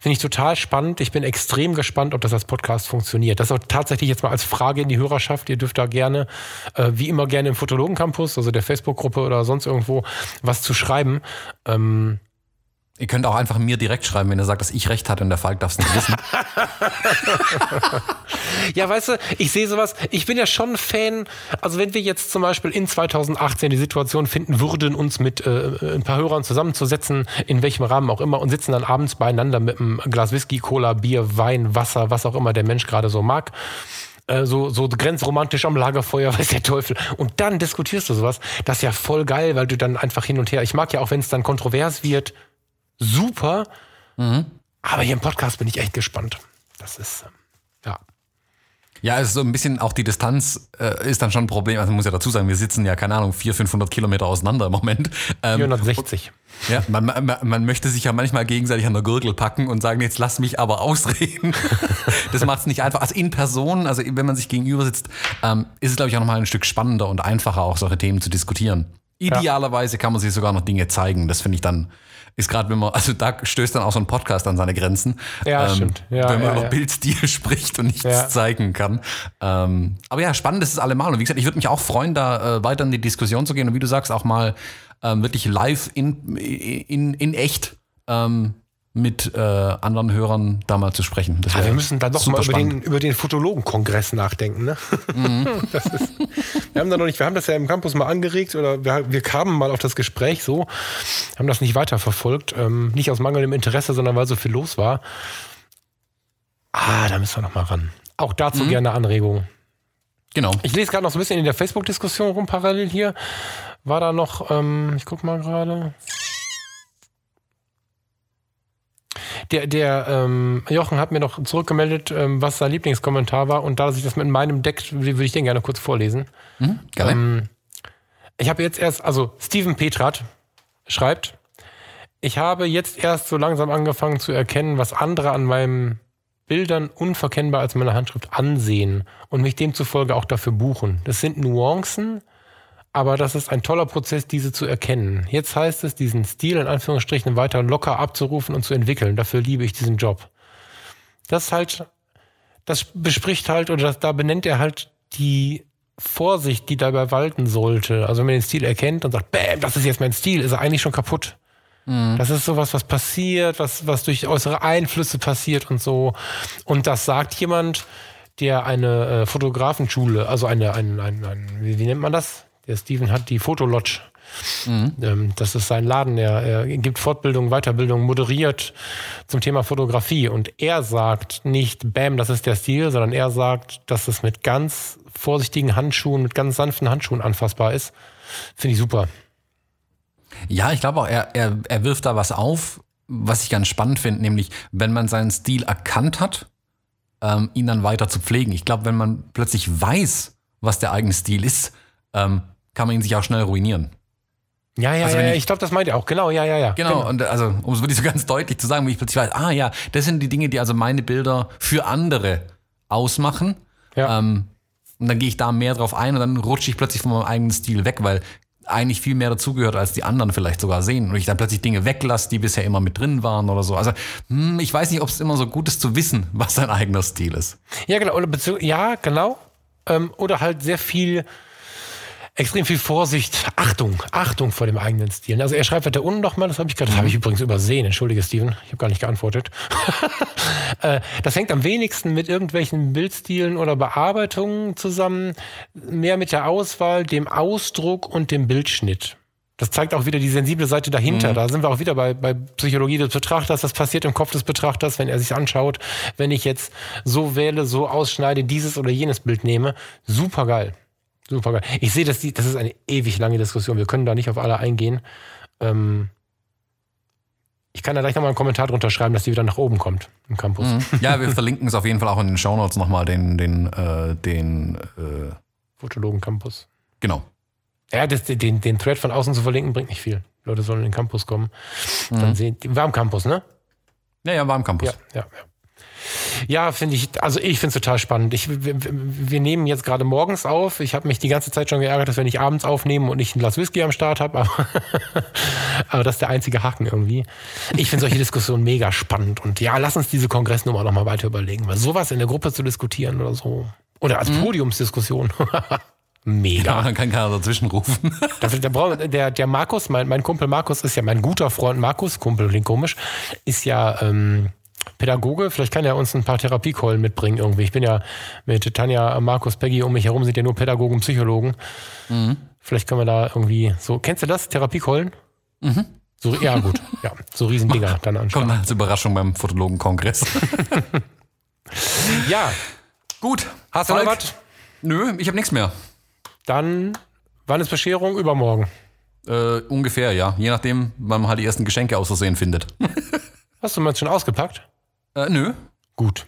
C: Finde ich total spannend. Ich bin extrem gespannt, ob das als Podcast funktioniert. Das auch tatsächlich jetzt mal als Frage in die Hörerschaft. Ihr dürft da gerne, äh, wie immer gerne im Fotologen Campus, also der Facebook-Gruppe oder sonst irgendwo, was zu schreiben. Ähm,
B: Ihr könnt auch einfach mir direkt schreiben, wenn ihr sagt, dass ich recht hatte und der Falk darf es nicht wissen. [LAUGHS]
C: Ja, weißt du, ich sehe sowas, ich bin ja schon ein Fan, also wenn wir jetzt zum Beispiel in 2018 die Situation finden würden, uns mit äh, ein paar Hörern zusammenzusetzen, in welchem Rahmen auch immer, und sitzen dann abends beieinander mit einem Glas Whisky, Cola, Bier, Wein, Wasser, was auch immer der Mensch gerade so mag, äh, so, so grenzromantisch am Lagerfeuer, [LAUGHS] weiß der Teufel, und dann diskutierst du sowas, das ist ja voll geil, weil du dann einfach hin und her, ich mag ja auch, wenn es dann kontrovers wird, super, aber hier im Podcast bin ich echt gespannt. Das ist, ähm, ja.
B: Ja, es ist so ein bisschen auch die Distanz äh, ist dann schon ein Problem. Also man muss ja dazu sagen, wir sitzen ja, keine Ahnung, 400, 500 Kilometer auseinander im Moment. Ähm,
C: 460.
B: ja, man, man, man möchte sich ja manchmal gegenseitig an der Gürtel packen und sagen, jetzt lass mich aber ausreden. [LAUGHS] das macht es nicht einfach. Also in Person, also wenn man sich gegenüber sitzt, ähm, ist es, glaube ich, auch nochmal ein Stück spannender und einfacher, auch solche Themen zu diskutieren. Idealerweise kann man sich sogar noch Dinge zeigen. Das finde ich dann, ist gerade, wenn man, also da stößt dann auch so ein Podcast an seine Grenzen.
C: Ja, stimmt. Ja,
B: wenn man
C: ja,
B: über
C: ja.
B: Bildstil [LAUGHS] spricht und nichts
C: Ja.
B: zeigen kann. Ähm, aber ja, spannend ist es allemal. Und wie gesagt, ich würde mich auch freuen, da äh, weiter in die Diskussion zu gehen und wie du sagst, auch mal ähm, wirklich live in, in, in echt ähm, mit äh, anderen Hörern da mal zu sprechen.
C: Wir müssen da doch mal über
B: spannend.
C: den, über den Fotologen-Kongress nachdenken. Ne? [LAUGHS] Das ist, wir haben da noch nicht, wir haben das ja im Campus mal angeregt oder wir, wir kamen mal auf das Gespräch so, haben das nicht weiterverfolgt. Ähm, nicht aus mangelndem Interesse, sondern weil so viel los war. Ah, da müssen wir noch mal ran. Auch dazu gerne Anregungen.
B: Genau.
C: Ich lese gerade noch so ein bisschen in der Facebook-Diskussion rum, parallel hier. War da noch, ähm, ich guck mal gerade. Der, der ähm, Jochen hat mir noch zurückgemeldet, ähm, was sein Lieblingskommentar war. Und da sich das mit meinem deckt, würde ich den gerne kurz vorlesen.
B: Mhm, geil.
C: Ähm, ich habe jetzt erst, also Steven Petrat schreibt, ich habe jetzt erst so langsam angefangen zu erkennen, was andere an meinen Bildern unverkennbar als meine Handschrift ansehen und mich demzufolge auch dafür buchen. Das sind Nuancen, aber das ist ein toller Prozess, diese zu erkennen. Jetzt heißt es, diesen Stil in Anführungsstrichen weiter locker abzurufen und zu entwickeln. Dafür liebe ich diesen Job. Das halt, das bespricht halt oder das, da benennt er halt die Vorsicht, die dabei walten sollte. Also wenn man den Stil erkennt und sagt, bäm, das ist jetzt mein Stil, ist er eigentlich schon kaputt. Das ist sowas, was passiert, was, was durch äußere Einflüsse passiert und so. Und das sagt jemand, der eine äh, Fotografenschule, also eine, ein, ein, ein wie, wie nennt man das? Der Steven hat die Fotolodge. Ähm, das ist sein Laden. Er, er gibt Fortbildung, Weiterbildung, moderiert zum Thema Fotografie. Und er sagt nicht, bam, das ist der Stil, sondern er sagt, dass es mit ganz vorsichtigen Handschuhen, mit ganz sanften Handschuhen anfassbar ist. Finde ich super.
B: Ja, ich glaube auch, er, er, er wirft da was auf, was ich ganz spannend finde, nämlich wenn man seinen Stil erkannt hat, ähm, ihn dann weiter zu pflegen. Ich glaube, wenn man plötzlich weiß, was der eigene Stil ist, ähm, kann man ihn sich auch schnell ruinieren.
C: Ja, ja,
B: Also
C: ja,
B: ich-
C: ich glaube, das meint er auch. Genau, ja, ja, ja.
B: Genau, und also, um es wirklich so [LAUGHS] ganz deutlich zu sagen, wie ich plötzlich weiß, ah ja, das sind die Dinge, die also meine Bilder für andere ausmachen.
C: Ja.
B: Ähm, und dann gehe ich da mehr drauf ein und dann rutsche ich plötzlich von meinem eigenen Stil weg, weil eigentlich viel mehr dazugehört, als die anderen vielleicht sogar sehen. Und ich dann plötzlich Dinge weglasse, die bisher immer mit drin waren oder so. Also, hm, ich weiß nicht, ob es immer so gut ist zu wissen, [LAUGHS] was dein eigener Stil ist.
C: Ja, genau. Oder ja, genau. Ähm, oder halt sehr viel, extrem viel Vorsicht, Achtung, Achtung vor dem eigenen Stil. Also er schreibt weiter unten nochmal, das habe ich gerade, das habe ich übrigens übersehen, entschuldige Steven, ich habe gar nicht geantwortet. [LAUGHS] Äh, das hängt am wenigsten mit irgendwelchen Bildstilen oder Bearbeitungen zusammen, mehr mit der Auswahl, dem Ausdruck und dem Bildschnitt. Das zeigt auch wieder die sensible Seite dahinter. Da sind wir auch wieder bei, bei Psychologie des Betrachters. Das passiert im Kopf des Betrachters, wenn er sich anschaut. Wenn ich jetzt so wähle, so ausschneide, dieses oder jenes Bild nehme. Super geil. Super geil. Ich sehe, dass die, das ist eine ewig lange Diskussion. Wir können da nicht auf alle eingehen. Ähm, ich kann da gleich nochmal einen Kommentar drunter schreiben, dass die wieder nach oben kommt im Campus.
B: Ja, wir verlinken es auf jeden Fall auch in den Shownotes nochmal, den, den, äh, den, äh,
C: Fotologen Campus.
B: genau.
C: Ja, das, den, den Thread von außen zu verlinken, bringt nicht viel. Leute sollen in den Campus kommen. Dann sehen, war am Campus, ne?
B: Ja, ja, war im Campus.
C: Ja, ja, ja. Ja, finde ich, also ich finde es total spannend. Ich, wir, wir nehmen jetzt gerade morgens auf. Ich habe mich die ganze Zeit schon geärgert, dass wir nicht abends aufnehmen und ich ein Glas Whisky am Start habe. [LAUGHS] Aber, aber das ist der einzige Haken irgendwie. Ich finde solche Diskussionen mega spannend. Und ja, lass uns diese Kongressnummer noch mal weiter überlegen. Weil sowas in der Gruppe zu diskutieren oder so. Oder als Podiumsdiskussion. [LAUGHS] mega.
B: Ja, dann kann keiner dazwischen rufen. [LAUGHS]
C: Das, der, der, der Markus, mein, mein Kumpel Markus ist ja mein guter Freund Markus, Kumpel klingt komisch, ist ja ähm, Pädagoge. Vielleicht kann er uns ein paar Therapiekeulen mitbringen irgendwie. Ich bin ja mit Tanja, Markus, Peggy um mich herum sind ja nur Pädagogen, Psychologen. Vielleicht können wir da irgendwie so. Kennst du das? Therapiekeulen? So, ja, gut. Ja, so Riesendinger [LAUGHS] dann anschauen.
B: Kommt als Überraschung beim Fotologen-Kongress. [LAUGHS]
C: Ja,
B: Gut.
C: hast du noch was?
B: Nö, ich habe nichts mehr.
C: Dann, wann ist Bescherung? Übermorgen.
B: Äh, ungefähr, ja. Je nachdem, wann man halt die ersten Geschenke aus Versehen findet.
C: Hast du mal schon ausgepackt?
B: Äh, nö.
C: Gut.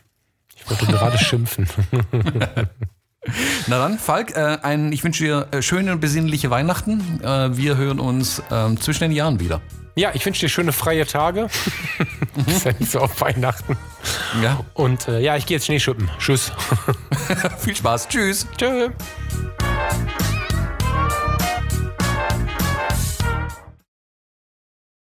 C: Ich wollte gerade [LAUGHS] schimpfen. [LAUGHS]
B: Na dann, Falk, äh, ein, ich wünsche dir äh, schöne und besinnliche Weihnachten. Äh, wir hören uns ähm, zwischen den Jahren wieder.
C: Ja, ich wünsche dir schöne freie Tage. [LAUGHS] ja nicht so auf Weihnachten.
B: Ja.
C: Und äh, ja, ich gehe jetzt Schneeschuppen. Tschüss.
B: Viel Spaß. Tschüss.
C: Tschö.